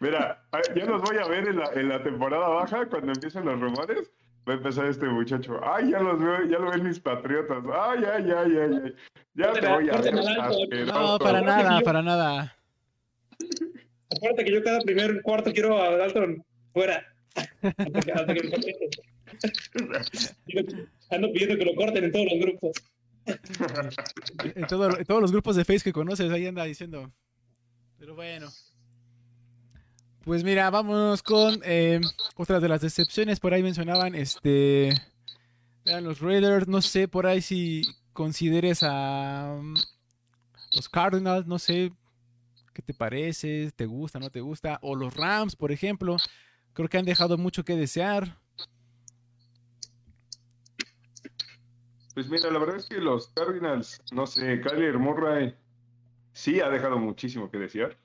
Mira, ah, ya los voy a ver en la, en la temporada baja cuando empiecen los rumores. Va a empezar este muchacho. Ay, ya los veo, ya lo ven mis patriotas. Ay, ay, ay, ay, ay. Ya te voy a ver. No, para nada, para nada. Acuérdate que yo cada primer cuarto quiero a Dalton fuera. Hasta que- hasta que lo corten. Digo, Ando pidiendo que lo corten en todos los grupos. En, todo- en todos los grupos de Face que conoces, ahí anda diciendo. Pero bueno. Pues mira, vámonos con eh, otras de las decepciones. Por ahí mencionaban, este, los Raiders. No sé, por ahí si consideres a um, los Cardinals, no sé, ¿qué te parece? ¿Te gusta, no te gusta? O los Rams, por ejemplo. Creo que han dejado mucho que desear. Pues mira, la verdad es que los Cardinals, no sé, Kyler Murray sí ha dejado muchísimo que desear.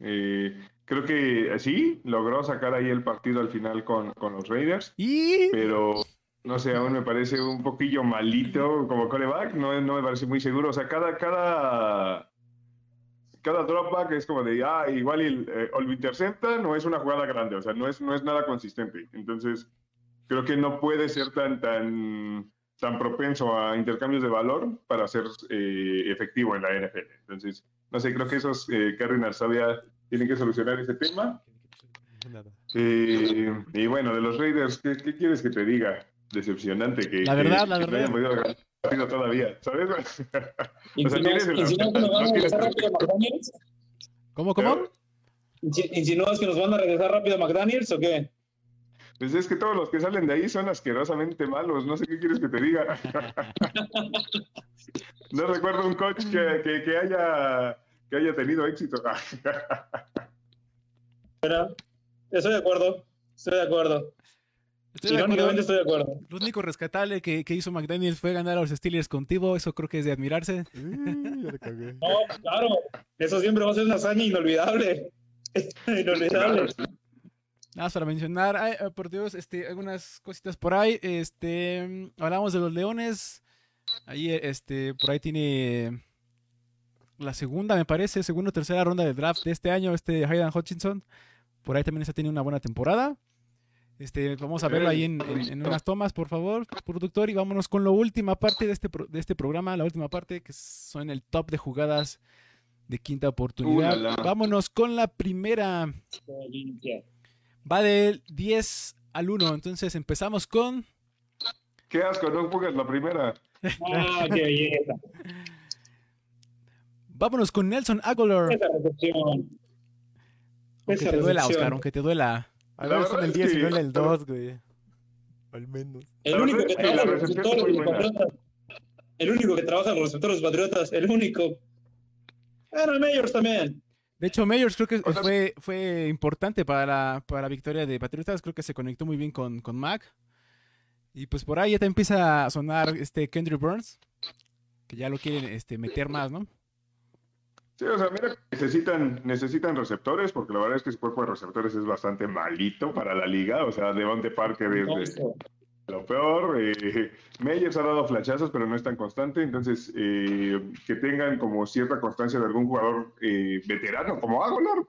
Eh, creo que sí, logró sacar ahí el partido al final con, con los Raiders, Y pero no sé, aún me parece un poquillo malito como coreback, no, no me parece muy seguro. O sea, cada, cada, cada dropback es como de, ah, igual el, eh, intercepta, no es una jugada grande, o sea, no es, no es nada consistente. Entonces, creo que no puede ser tan, tan, tan propenso a intercambios de valor para ser eh, efectivo en la NFL. Entonces, no sé, creo que esos eh, Cardinals todavía tienen que solucionar ese tema. Eh, y bueno, de los Raiders, ¿qué, qué quieres que te diga? Decepcionante que, La verdad, que- la que no verdad. hayan podido ganar partido todavía, ¿sabes? O sea, tienes el- insinúas que nos van a no tienes regresar el- rápido a McDaniels. ¿cómo, cómo? Insi- ¿Insinúas que nos van a regresar rápido a McDaniels o qué? Pues es que todos los que salen de ahí son asquerosamente malos, no sé qué quieres que te diga. no recuerdo un coach que, que- que haya, que haya tenido éxito. Pero, estoy de acuerdo. Estoy de acuerdo. Estoy de acuerdo. Estoy de acuerdo. Lo único rescatable que, que hizo McDaniels fue ganar a los Steelers contigo. Eso creo que es de admirarse. No, claro. Eso siempre va a ser una hazaña inolvidable. inolvidable. Nada más para mencionar, ay, por Dios, este, algunas cositas por ahí. Este, mm, hablamos de los Leones. Ahí, este, por ahí tiene la segunda, me parece, segunda o tercera ronda de draft de este año, este Hayden Hutchinson. Por ahí también está teniendo una buena temporada. Este, vamos a verlo ahí en, en- en unas tomas, por favor, productor. Y vámonos con la última parte de este, pro- de este programa, la última parte, que son el top de jugadas de quinta oportunidad. Ulala. Vámonos con la primera. Va del 10 al 1. Entonces empezamos con. Qué asco, no pongas la primera. Ah, qué belleza. Vámonos con Nelson Aguilar. Esa recepción. Aunque Esa te duela, recepción. Oscar, aunque te duela. A ver, son el es 10 y no en el 2, güey. Al menos. El único que trabaja los recepción receptores de los. Patriotas. El único que trabaja los receptores de los Patriotas. El único. Era Mayors también. De hecho, Mayors creo que O sea- fue, fue importante para la, para la victoria de Patriotas. Creo que se conectó muy bien con, con Mac. Y pues por ahí ya te empieza a sonar este Kendrick Burns. Que ya lo quieren este, meter más, ¿no? Sí, o sea, mira, necesitan, necesitan receptores, porque la verdad es que su cuerpo de receptores es bastante malito para la liga. O sea, Devonte Parker es de lo peor. Eh, Meyers ha dado flachazos, pero no es tan constante. Entonces, eh, que tengan como cierta constancia de algún jugador eh, veterano, como Aguilar,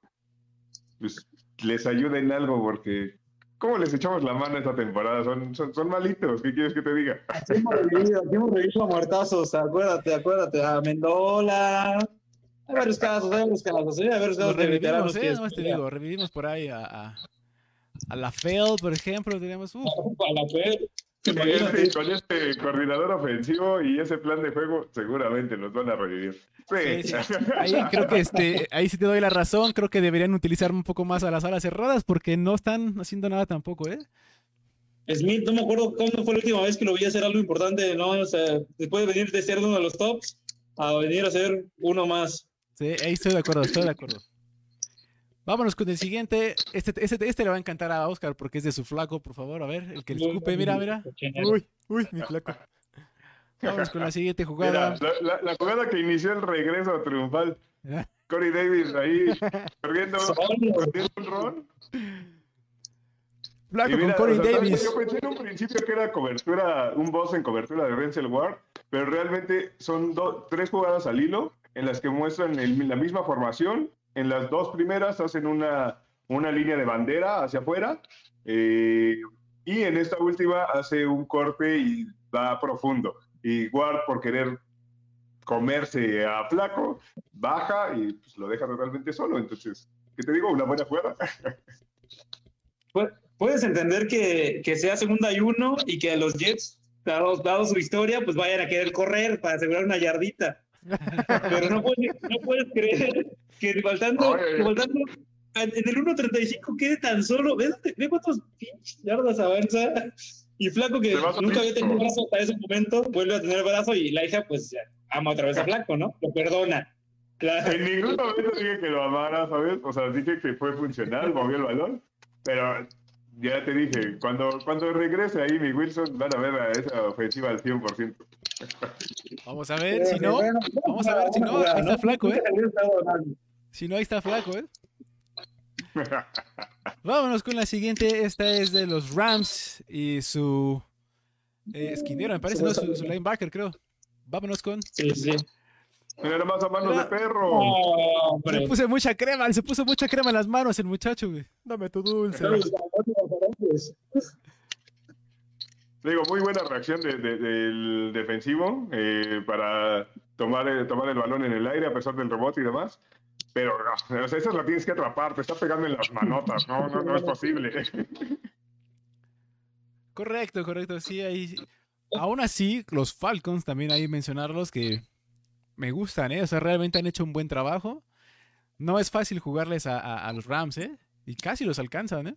pues les ayuda en algo, porque ¿cómo les echamos la mano esta temporada? Son, son, son malitos, ¿qué quieres que te diga? Hemos revivido, hemos revivido a muertazos, acuérdate, acuérdate, a Mendola. Hay varios casos, hay varios casos, ¿eh? hay varios Los casos de veteranos revivimos, ¿eh? que- Nada más te digo, revivimos por ahí a, a, a la Fail, por ejemplo, A la. Con Imagínate. este, con este coordinador ofensivo y ese plan de juego, seguramente los van a revivir. Sí. Sí, sí. Ahí creo que este, ahí sí te doy la razón. Creo que deberían utilizar un poco más a las alas cerradas porque no están haciendo nada tampoco, ¿eh? Smith, no me acuerdo cuándo fue la última vez que lo vi hacer algo importante, ¿no? O sea, después de venir de ser uno de los tops a venir a ser uno más. Sí, ahí estoy de acuerdo, estoy de acuerdo. Vámonos con el siguiente. Este, este, este le va a encantar a Oscar porque es de su flaco, por favor. A ver, el que le escupe, mira, mira. Uy, uy, mi flaco. Vámonos con la siguiente Mira, jugada. la, la- la jugada que inició el regreso triunfal. Corey Davis ahí corriendo, corriendo un ron. Flaco Y con Corey o sea, Davis. Yo pensé en un principio que era cobertura, un boss en cobertura de Renzel Ward, pero realmente son do- tres jugadas al hilo en las que muestran el- la misma formación. En las dos primeras hacen una, una línea de bandera hacia afuera. eh, y en esta última hace un corte y va profundo. Y Ward, por querer comerse a Flaco, baja y pues, lo deja totalmente solo. Entonces, ¿qué te digo? Una buena jugada. Pu- Puedes entender que, que sea segunda y uno y que los Jets, dado, dado su historia, pues vayan a querer correr para asegurar una yardita. Pero no puedes, no puedes creer que faltando, Oye. que faltando en el 1.35 quede tan solo. ¿Ves, ve cuántos pinches yardas avanza? Y Flaco, que nunca había tenido brazo hasta ese momento, vuelve a tener brazo y la hija, pues ama otra vez a Flaco, ¿no? Lo perdona. Claro. En ningún momento dije que lo amara, ¿sabes? O sea, dije que fue funcional, movió el balón, pero ya te dije, cuando, cuando regrese ahí mi Wilson, van a ver a esa ofensiva al 100%. Vamos a ver, si no, vamos a ver, si no, ahí está Flaco, ¿eh? Si no, ahí está Flaco, ¿eh? Vámonos con la siguiente. Esta es de los Rams y su eh, esquinero, me parece, ¿no? Su, su linebacker, creo. Vámonos con. Sí, sí. Mira nomás a manos de perro. Oh, Se puso mucha crema, se puso mucha crema en las manos el muchacho, güey. Dame tu dulce. Digo, muy buena reacción de- de- del defensivo eh, para tomar el, tomar el balón en el aire a pesar del rebote y demás. Pero no, esa la tienes que atrapar, te está pegando en las manotas, no, no, es posible. Correcto, correcto, sí, ahí. Aún así, los Falcons, también ahí mencionarlos que me gustan, ¿eh? O sea, realmente han hecho un buen trabajo. No es fácil jugarles a los Rams, ¿eh? Y casi los alcanzan, ¿eh?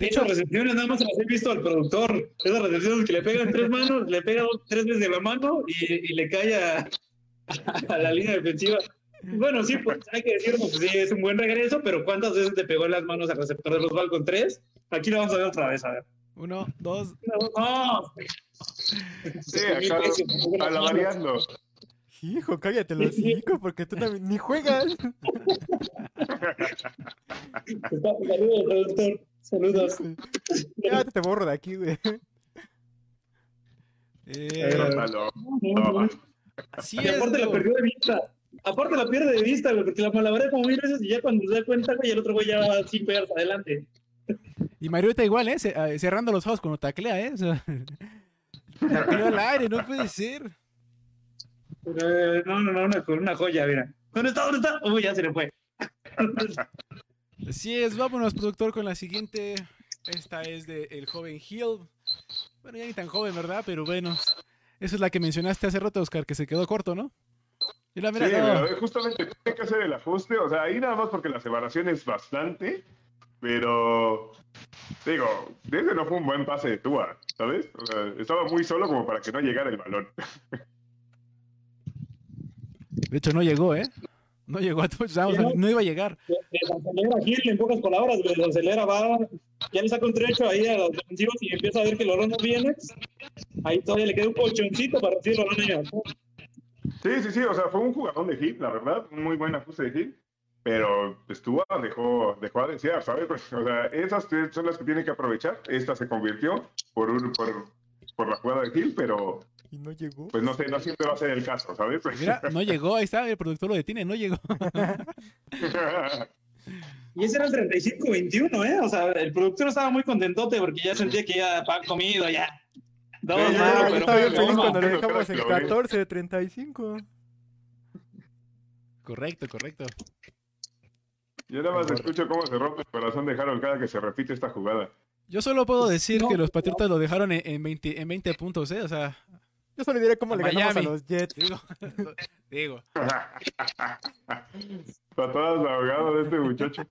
De hecho, recepciones nada más las he visto al productor. Esas recepciones que le pegan tres manos, le pega dos- tres veces de la mano y, y le cae a, a la línea defensiva. Bueno, sí, pues hay que decirlo, pues sí, es un buen regreso, pero ¿cuántas veces te pegó en las manos al receptor de los Falcons? ¿Tres? Aquí lo vamos a ver otra vez, a ver. uno, dos. ¡No! Sí, acá a la variando. Hijo, cállate los hocico porque tú también ni juegas. Saludos, productor. Saludos. Ya te borro de aquí, güey. Eh, así Y es, aparte la perdió de vista. Aparte la pierde de vista, güey, porque la malabaré como mil veces y ya cuando se da cuenta, güey, el otro güey ya va sin pegarse adelante. Y Mariota igual, ¿eh? Ah, Cerrando los ojos cuando taclea, ¿eh? O sea, taclea al aire, no puede ser. Eh, no, no, no, una, una joya, mira. ¿Dónde está? ¿Dónde está? Uy, ya se le fue. Así es, vámonos, productor, con la siguiente. Esta es de el joven Hill. Bueno, ya ni tan joven, ¿verdad? Pero bueno, esa es la que mencionaste hace rato, Oscar, que se quedó corto, ¿no? Y la Sí, mira, no. pero justamente tiene que hacer el ajuste, o sea, ahí nada más porque la separación es bastante, pero digo, ese no fue un buen pase de Tua, ¿sabes? O sea, estaba muy solo como para que no llegara el balón. De hecho, no llegó, ¿eh? No llegó a touchdown, o sea, no iba a llegar. Desacelera Gil, en pocas palabras, desacelera, va, ya le saca un trecho ahí a los defensivos y empieza a ver que no viene. Ahí todavía le queda un colchoncito para el balón. ahí. Sí, sí, sí, o sea, fue un jugador de hit, la verdad, un muy buen ajuste de hit, pero estuvo, dejó, dejó a desear, ¿sabes? Pues, o sea, esas son las que tiene que aprovechar. Esta se convirtió por, un, por, por la jugada de Hill, pero Y no llegó. pues no sé, no siempre va a ser el caso, ¿sabes? Pues, Mira, no llegó, ahí está, el productor lo detiene, no llegó. Y ese era el 35-21, ¿eh? O sea, el productor estaba muy contentote porque ya sentía que ya pan comido, ya. No, Sí, no, ya, ya, yo pero estaba bien no, feliz no, cuando le dejamos ve. 14 de 35. Correcto, correcto. Yo nada más escucho cómo se rompe el corazón de Harold cada que se repite esta jugada. Yo solo puedo decir No, que los no. Patriotas lo dejaron en, en 20, en 20 puntos, ¿eh? O sea, Yo solo diré cómo A le ganamos a los Jets. digo, digo. Patadas de ahogado de este muchacho.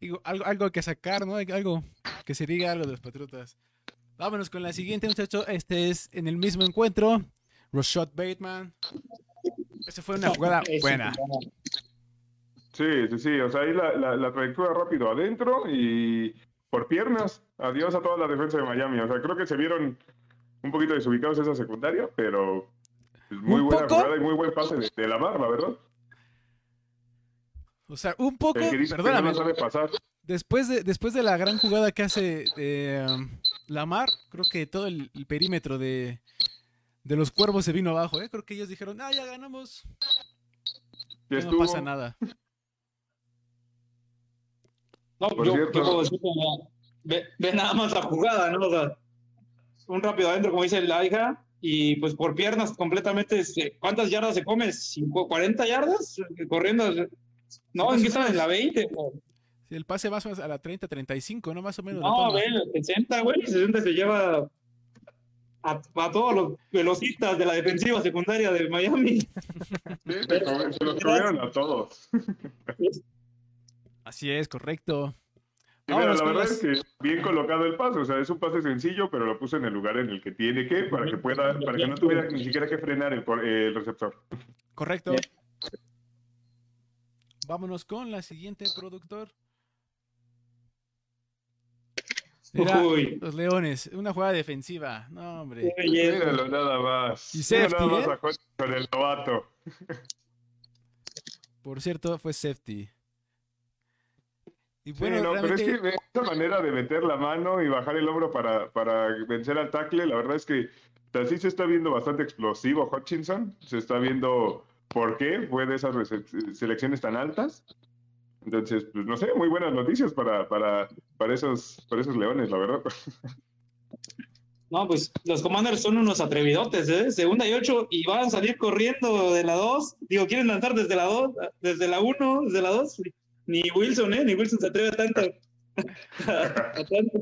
Digo, algo, algo que sacar, ¿no? Algo que se diga algo de los Patriotas. Vámonos con la siguiente, muchacho. Este es en el mismo encuentro. Rashad Bateman. Esa fue una jugada buena. Sí, sí, sí. O sea, ahí la, la, la trayectoria rápido adentro y por piernas. Adiós a toda la defensa de Miami. O sea, creo que se vieron un poquito desubicados esa secundaria, pero muy ¿Un buena poco? jugada y muy buen pase de, de Lamar, la verdad. O sea, un poco, no perdóname, lo sabe pasar. después de, después de la gran jugada que hace eh, Lamar, creo que todo el, el perímetro de, de los cuervos se vino abajo, ¿eh? Creo que ellos dijeron, ah, ya ganamos, Ya no pasa nada. No, Por yo, cierto. ¿qué puedo decir? Mira, Ve, ve nada más la jugada, ¿no? O sea, un rápido adentro, como dice la hija, y pues por piernas completamente. este, ¿Cuántas yardas se come? ¿Cinco- ¿40 yardas? Corriendo. No, ¿en qué están? ¿En la 20? o- Sí, el pase más o menos a la 30, 35, ¿no? Más o menos. No, ve, 60, güey. 60 se lleva a, a todos los velocistas de la defensiva secundaria de Miami. Sí, se los comieron a todos. Así es, correcto. Y mira, Vámonos la con verdad es que bien colocado el pase, o sea, es un pase sencillo, pero lo puso en el lugar en el que tiene que, para que pueda, para que no tuviera ni siquiera que frenar el, el receptor. Correcto. Bien. Vámonos con la siguiente, productor. Uy, los Leones, una jugada defensiva. No, hombre. Míralo nada más. Y safety, nada más ¿eh? con el novato. Por cierto, fue safety. Y Sí, bueno, no, pero es que esa manera de meter la mano y bajar el hombro para, para vencer al tackle, la verdad es que así se está viendo bastante explosivo Hutchinson. Se está viendo por qué fue de esas selecciones tan altas. Entonces, pues no sé, muy buenas noticias para, para, para, esos, para esos leones, la verdad. No, pues los Commanders son unos atrevidotes, ¿eh? Segunda y ocho y van a salir corriendo de la dos. Digo, quieren lanzar desde la dos, desde la uno, desde la dos. Ni Wilson, ¿eh? Ni Wilson se atreve a tanto. a tanto.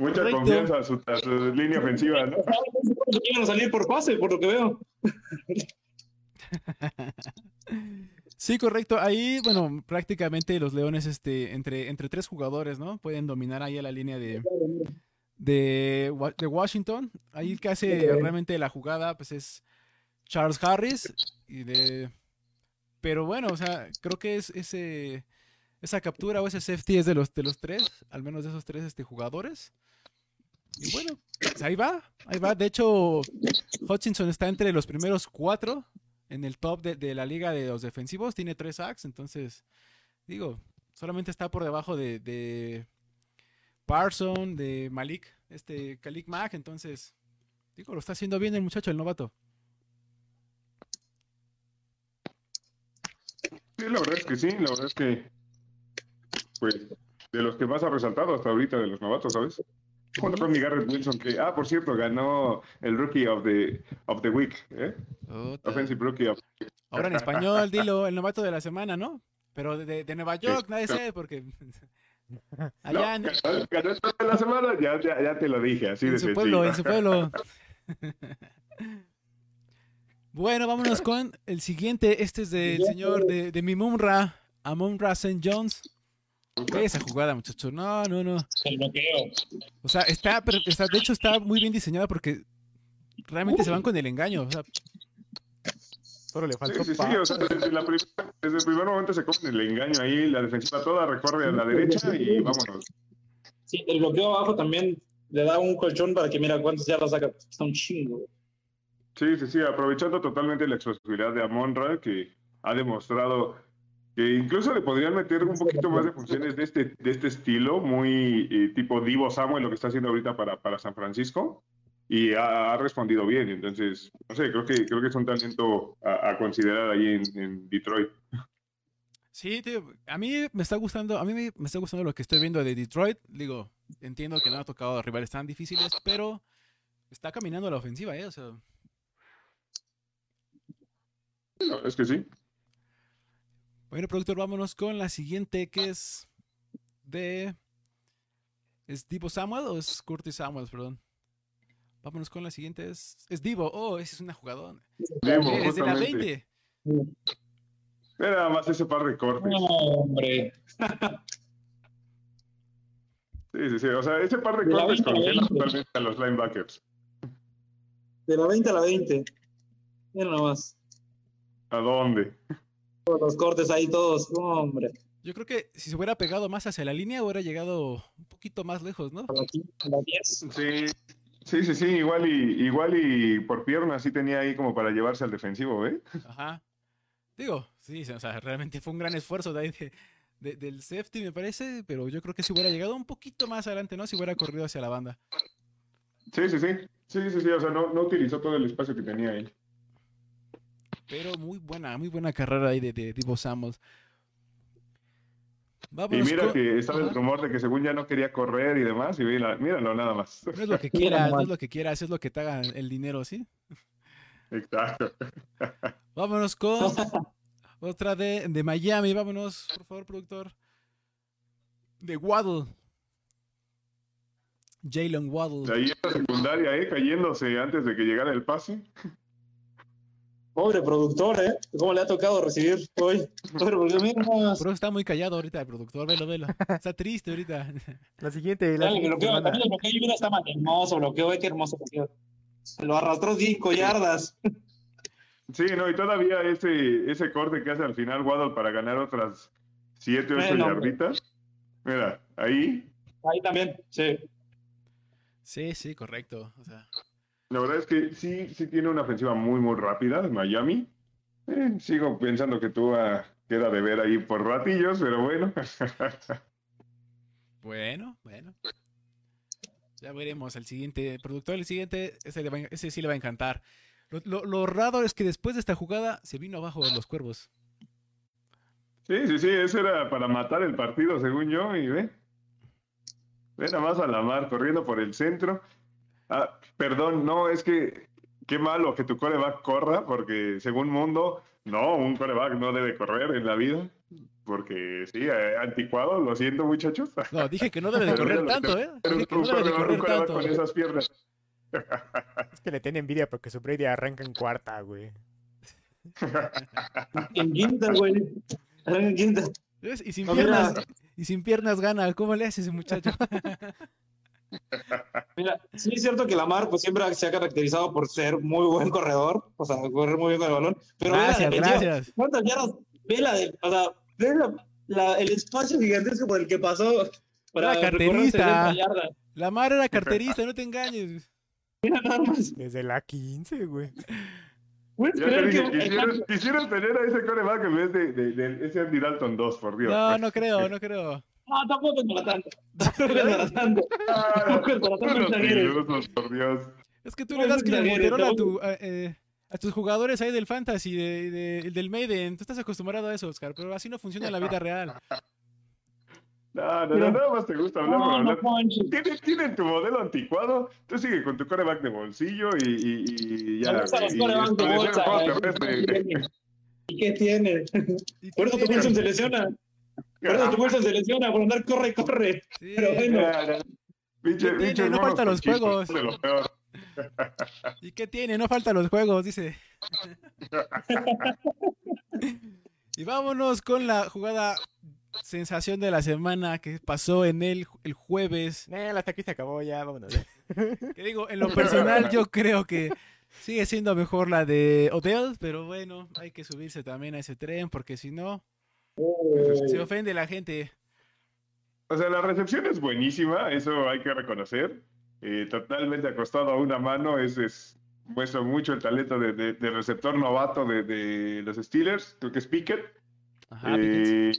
Mucha Correcto. confianza a su, a su línea ofensiva, ¿no? Quieren salir por pase, por lo que veo. sí, correcto. Ahí, bueno, prácticamente los Leones, este, entre, entre tres jugadores, ¿no? Pueden dominar ahí a la línea de, de, de Washington. Ahí el que hace realmente la jugada, pues es Charles Harris. Y de... Pero bueno, o sea, creo que es ese, esa captura o ese safety es de los, de los tres, al menos de esos tres este, jugadores. Y bueno, pues ahí va, ahí va. De hecho, Hutchinson está entre los primeros cuatro en el top de, la liga de los defensivos. Tiene tres sacks, entonces, digo, solamente está por debajo de, de Parson, de Malik, este Kalik Mack. Entonces, digo, lo está haciendo bien el muchacho, el novato. Sí, la verdad es que sí, la verdad es que, pues, de los que más ha resaltado hasta ahorita de los novatos, ¿sabes? Junto con mi Garrett Wilson, que, ah, por cierto, ganó el Rookie of the, of the Week, ¿eh? Offensive Rookie of Ahora en español, dilo, el novato de la semana, ¿no? Pero de, de Nueva York, nadie sabe porque allá en, No, ganó- ganó esta de la semana, ya, ya, ya te lo dije, así en de su sencillo. pueblo, en su pueblo. Bueno, vámonos con el siguiente. Este es del señor de, de mi Mumra, Amonra St. Jones. Esa jugada, muchacho. No, no, no. El bloqueo. O sea, está, pero está, de hecho está muy bien diseñada porque realmente se van con el engaño. O sea, Solo le Sí, faltó sí, sí, pa- o sea, desde, la el primer momento se comen el engaño ahí, la defensiva toda recorre a la derecha y vámonos. Sí, el bloqueo abajo también le da un colchón para que mira cuántos ya lo saca. Está un chingo. Sí, sí, sí, aprovechando totalmente la explosividad de Amonra, que ha demostrado que incluso le podrían meter un poquito más de funciones de este, de este estilo, muy eh, tipo Divo Samuel, lo que está haciendo ahorita para, para San Francisco, y ha, ha respondido bien. Entonces, no sé, creo que, creo que es un talento a, a considerar ahí en, en Detroit. Sí, tío, a mí me está gustando, a mí me, me está gustando lo que estoy viendo de Detroit. Digo, entiendo que no ha tocado rivales tan difíciles, pero está caminando la ofensiva, ¿eh? O sea, No, es que sí. Bueno, productor, vámonos con la siguiente que es de. ¿Es Divo Samuel o es Curtis Samuel? Perdón. Vámonos con la siguiente. Es, es Divo. Oh, esa es una jugadora. Divo, Es de la justamente. 20. Era nada más ese par de cortes. No, hombre. Sí, sí, sí. O sea, ese par de De la cortes 20 a la congela 20. totalmente a los linebackers. De la 20 a la 20. Mira nomás. ¿A dónde? Los cortes ahí todos. No, hombre. Yo creo que si se hubiera pegado más hacia la línea, hubiera llegado un poquito más lejos, ¿no? A la, qui- a la 10. Sí, sí, sí, sí, igual y, igual y por pierna sí tenía ahí como para llevarse al defensivo, ¿eh? Ajá. Digo, sí, o sea, realmente fue un gran esfuerzo de ahí de- de- del safety, me parece, pero yo creo que si hubiera llegado un poquito más adelante, ¿no? Si hubiera corrido hacia la banda. Sí, sí, sí. Sí, sí, sí. O sea, no, no utilizó todo el espacio que tenía ahí. Pero muy buena, muy buena carrera ahí de, de Divo Samuel. Y mira con- que estaba el rumor de que según ya no quería correr y demás, y mira, míralo nada más. No es lo que quieras, no es lo que quieras, es lo que te haga el dinero, ¿sí? Exacto. Vámonos con otra de, de Miami. Vámonos, por favor, productor. De Waddle. Jalen De Waddle. ahí en la secundaria, ¿eh? Cayéndose antes de que llegara el pase. Pobre productor, ¿eh? ¿Cómo le ha tocado recibir hoy? Pobre, porque. Por eso está muy callado ahorita el productor, velo, velo. Está triste ahorita. La siguiente, la Dale, siguiente bloqueo, también el bloqueo, mira, está mal. Hermoso bloqueo, eh, qué hermoso bloqueo. Lo arrastró 5 yardas. Sí, no, y todavía ese, ese corte que hace al final Waddle para ganar otras 7 o 8 Bueno, yarditas. Mira, ahí, Ahí también, sí. Sí, sí, correcto. O sea, la verdad es que sí, sí tiene una ofensiva muy, muy rápida en Miami. Eh, sigo pensando que tú queda de ver ahí por ratillos, pero bueno. bueno, bueno. Ya veremos al siguiente productor. El siguiente, ese, le va ese sí le va a encantar. Lo, lo- lo raro es que después de esta jugada se vino abajo de los cuervos. Sí, sí, sí, eso era para matar el partido, según yo, y ve. Ve nada más a la mar, corriendo por el centro. Ah, perdón, no, es que qué malo que tu coreback corra, porque según Mundo, no, un coreback no debe correr en la vida. Porque sí, eh, anticuado, lo siento, muchachos. No, dije que no debe de correr tanto, ¿eh? Pero Dije que un no debe de coreback- un correr coreback tanto. con esas piernas. Es que le tiene envidia porque su Brady arranca en cuarta, güey. En quinta, güey. En quinta. ¿Ves? Y sin No, piernas, mira. y sin piernas gana. ¿Cómo le hace ese muchacho? Mira, sí es cierto que Lamar pues siempre se ha caracterizado por ser muy buen corredor, o sea, correr muy bien con el balón, pero la gracias, defensiva. gracias. ¿Cuántas yardas? Ve la, de- o sea, ve la- la- el espacio gigantesco por el que pasó para recorrer carterista. 60 yardas. La mar era carterista, no te engañes. Mira nada más. Desde la 15, güey. ¿Puedes Ya te creer dije, que quisieras, quisieras tener a ese coreback en vez de, de- de ese Andy Dalton 2, por Dios. No, no creo, no creo. No, tampoco es para tanto. Tampoco es para tanto. Tampoco es para tanto unos exageres. ilusos, por Dios. Es que tú le das exageres, a, tu, a, eh, a tus jugadores ahí del Fantasy, de, de- del Maiden. Tú estás acostumbrado a eso, Oscar, pero así no funciona en la vida real. No, no, no, nada más te gusta hablar No, hablar. Tienen, tienen tu modelo anticuado, tú sigue con tu coreback de bolsillo y, y, y ya. Me los de bolsa. ¿eh? ¿Y qué tiene? ¿Y Por qué eso tu tiene? Se lesiona. Por eso tu Wilson se lesiona, por andar corre corre. Sí, Pero bueno. ¿Qué tiene? pinches No faltan los juegos. de lo peor. ¿Y qué tiene? No faltan los juegos, dice. y vámonos con la jugada sensación de la semana que pasó en el, el jueves. Eh, hasta aquí se acabó ya, vámonos. Que digo, en lo personal yo creo que sigue siendo mejor la de Odell, pero bueno, hay que subirse también a ese tren porque si no, se ofende la gente. O sea, la recepción es buenísima, eso hay que reconocer. eh, totalmente acostado a una mano, es, es- muestra mucho el talento de, de- de receptor novato de, de los Steelers, creo que es Pickett. Ajá. Eh,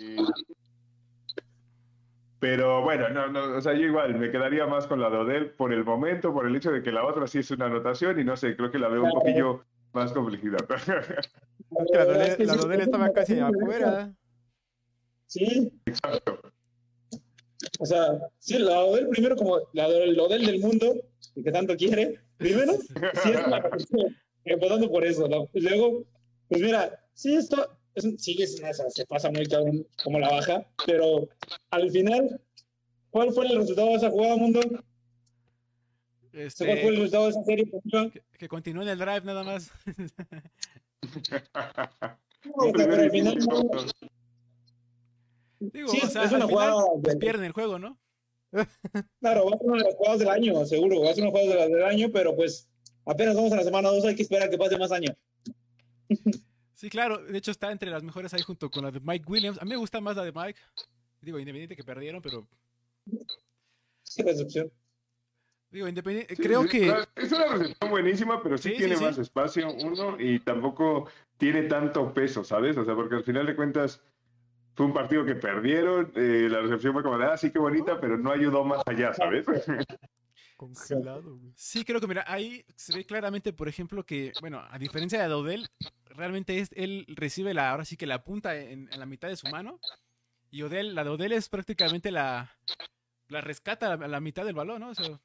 pero bueno, no, no, o sea, yo igual me quedaría más con la de Odell por el momento, por el hecho de que la otra sí es una anotación y no sé, creo que la veo un poquillo más complejidad. La Dodel es estaba casi de afuera. Sí, Exacto. o sea, sí, la Odell primero como la del del mundo, y que tanto quiere, primero, sí es una cuestión, empezando por eso, ¿no? Y luego, pues mira, sí, esto, es, un- sí, es una- se pasa muy cabrón como la baja, pero al final, ¿cuál fue el resultado de esa jugada, Mundo? Este, ¿Cuál fue el resultado de esa serie? que, que continúe en el drive nada más. O sea, pero al final, no- Digo, Sí, o sea, es al una final jugada pues, de- pierden el juego, ¿no? Claro, va a ser una de las jugadas del año, seguro, va a ser una jugada de las del año, pero pues apenas vamos a la semana 2, hay que esperar a que pase más años. Sí, claro. De hecho, está entre las mejores ahí junto con la de Mike Williams. A mí me gusta más la de Mike. Digo, independiente que perdieron, pero Qué recepción. digo, independiente. Sí, creo sí, que Es una recepción buenísima, pero sí, Sí, sí, tiene sí. más espacio uno y tampoco tiene tanto peso, ¿sabes? O sea, porque al final de cuentas fue un partido que perdieron, eh, la recepción fue como de, ah, sí, qué bonita, pero no ayudó más allá, ¿sabes? Congelado, güey. sí creo que mira, ahí se ve claramente, por ejemplo, que, bueno, a diferencia de Dodell, realmente es, él recibe la, ahora sí que la punta en, en la mitad de su mano. Y Odell, la de Odell es prácticamente la, la rescata a la, mitad del balón, ¿no? O sea,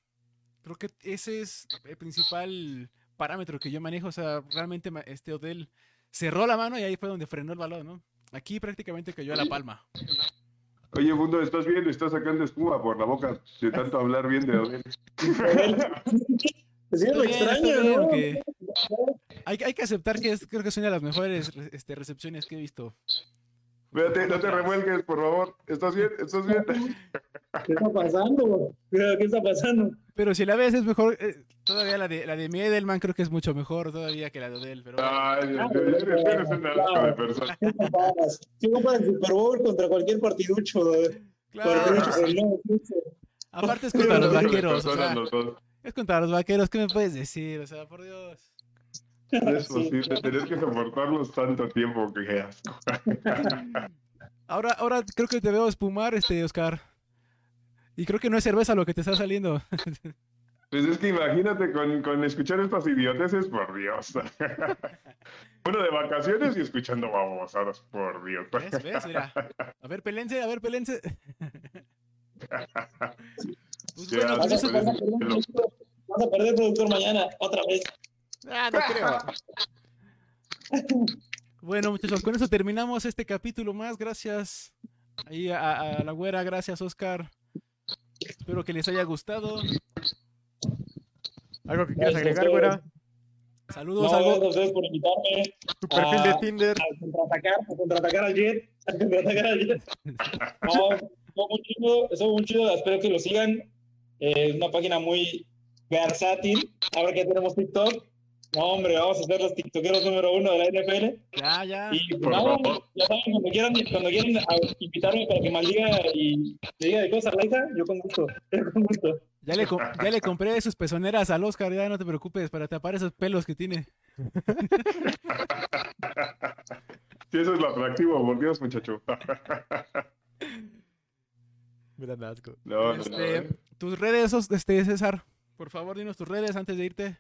creo que ese es el principal parámetro que yo manejo. O sea, realmente este Odell cerró la mano y ahí fue donde frenó el balón, ¿no? Aquí prácticamente cayó a la palma. Oye, Mundo, ¿estás bien? Estás sacando espuma por la boca de tanto hablar bien de Odell. Pues sí, es lo extraño, ¿no? Hay, hay que aceptar que es, creo que es una de las mejores re- este, recepciones que he visto. Espérate, no te revuelques, por favor. ¿Estás bien? ¿Estás bien? ¿Qué está pasando? ¿Qué está pasando? Pero si la ves es mejor, eh, todavía la de la de Miedelman creo que es mucho mejor todavía que la de Odell, pero bueno. Ay, Dios mío, eres, eres una asco de persona. ¿Qué comparas? ¿Qué comparas el Super Bowl contra cualquier partiducho? de- Claro, partiducho Pulse? aparte es contra los de vaqueros, o sea, es contra los vaqueros, ¿qué me puedes decir? O sea, por Dios. No es Sí. posible tener que soportarlos tanto tiempo, que asco. Ahora, ahora creo que te veo espumar, este, Oscar. Y creo que no es cerveza lo que te está saliendo. Pues es que imagínate con, con escuchar estas idioteces, por Dios. Uno de vacaciones y escuchando babosadas, por Dios. ¿Ves? ¿Ves? Mira. A ver, pelense, a ver, pelense. Pues Ya, bueno, Vas con a, pues, perder vas a perder productor mañana, otra vez. Ah, no creo. bueno, muchachos, con eso terminamos este capítulo más. Gracias ahí a, a la güera, gracias, Oscar. Espero que les haya gustado. ¿Algo que quieras agregar, güera? Saludos, No, algo. gracias a ustedes por invitarme Tu perfil de Ah, Tinder. a contraatacar, a contraatacar al Jet. A contraatacar al Jet. No, estuvo muy chido, estuvo muy chido, espero que lo sigan. Eh, Es una página muy versátil. Ahora que tenemos TikTok, no, hombre, vamos a ser los tiktokeros número uno de la NFL. Ya, ya. Y pues nada, ya saben, cuando quieran, cuando quieran a- invitarme para que maldiga y le diga de cosas a Laisa, yo con gusto, yo con gusto. Ya le, ya le compré sus pezoneras al Oscar, ya no te preocupes, para tapar esos pelos que tiene. Sí, eso es lo atractivo, por Dios, muchacho. Me dan asco. No, no, no. Este, tus redes, este, César. Por favor, dinos tus redes antes de irte.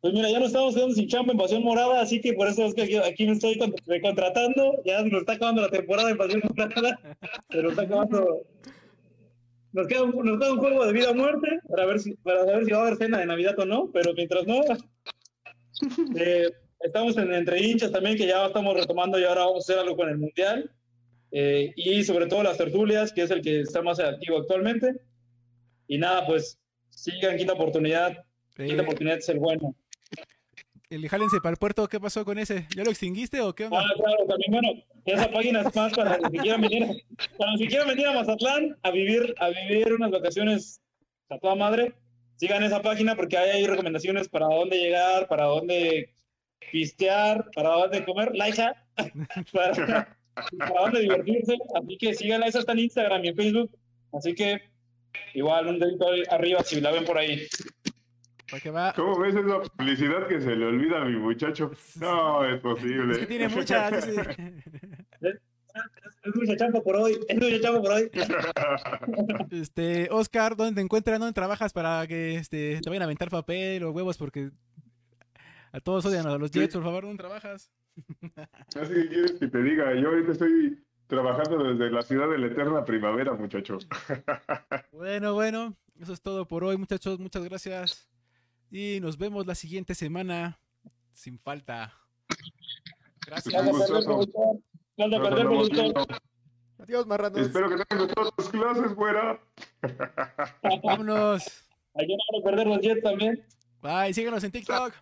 Pues mira, ya nos estamos quedando sin chamba en Pasión Morada, así que por eso es que aquí, aquí me estoy con- recontratando. Ya nos está acabando la temporada de Pasión Morada. Se nos está acabando. Nos queda, un, nos queda un juego de vida o muerte para ver si, para saber si va a haber cena de Navidad o no, pero mientras no. eh, estamos en Entre Hinchas también, que ya estamos retomando y ahora vamos a hacer algo con el Mundial. Eh, y sobre todo las tertulias, que es el que está más activo actualmente. Y nada, pues sigan Quinta Oportunidad. Quinta Eh, Oportunidad es el bueno. el jálense para el puerto, ¿qué pasó con ese? ¿Ya lo extinguiste o qué onda? Ah, claro, también, bueno, esa página es más para los que quieran venir, para los que quieran venir a Mazatlán a vivir, a vivir unas vacaciones a toda madre. Sigan esa página porque ahí hay recomendaciones para dónde llegar, para dónde pistear, para dónde comer, Laisa, para, para dónde divertirse. Así que síganla, esa está en Instagram y en Facebook. Así que Igual, un dedito arriba si la ven por ahí. Para que va. ¿Cómo ves esa publicidad que se le olvida a mi muchacho? No, es Es que posible. tiene muchas. Es mucha chamba por hoy. Es mucha chamba por hoy. Este, Oscar, ¿dónde te encuentras? ¿Dónde trabajas para que este, te vayan a aventar papel o huevos? Porque a todos odian a los Sí. Jets, por favor, ¿dónde trabajas? Así que quieres que te diga, yo ahorita estoy trabajando desde la ciudad de la eterna primavera, muchachos. Bueno, bueno, eso es todo por hoy, muchachos. Muchas gracias. Y nos vemos la siguiente semana. Sin falta. Gracias. Adiós, marranos. Espero que tengan todas tus clases, fuera. Vámonos. Hay que no perder los Jets también. Bye. Síguenos en TikTok.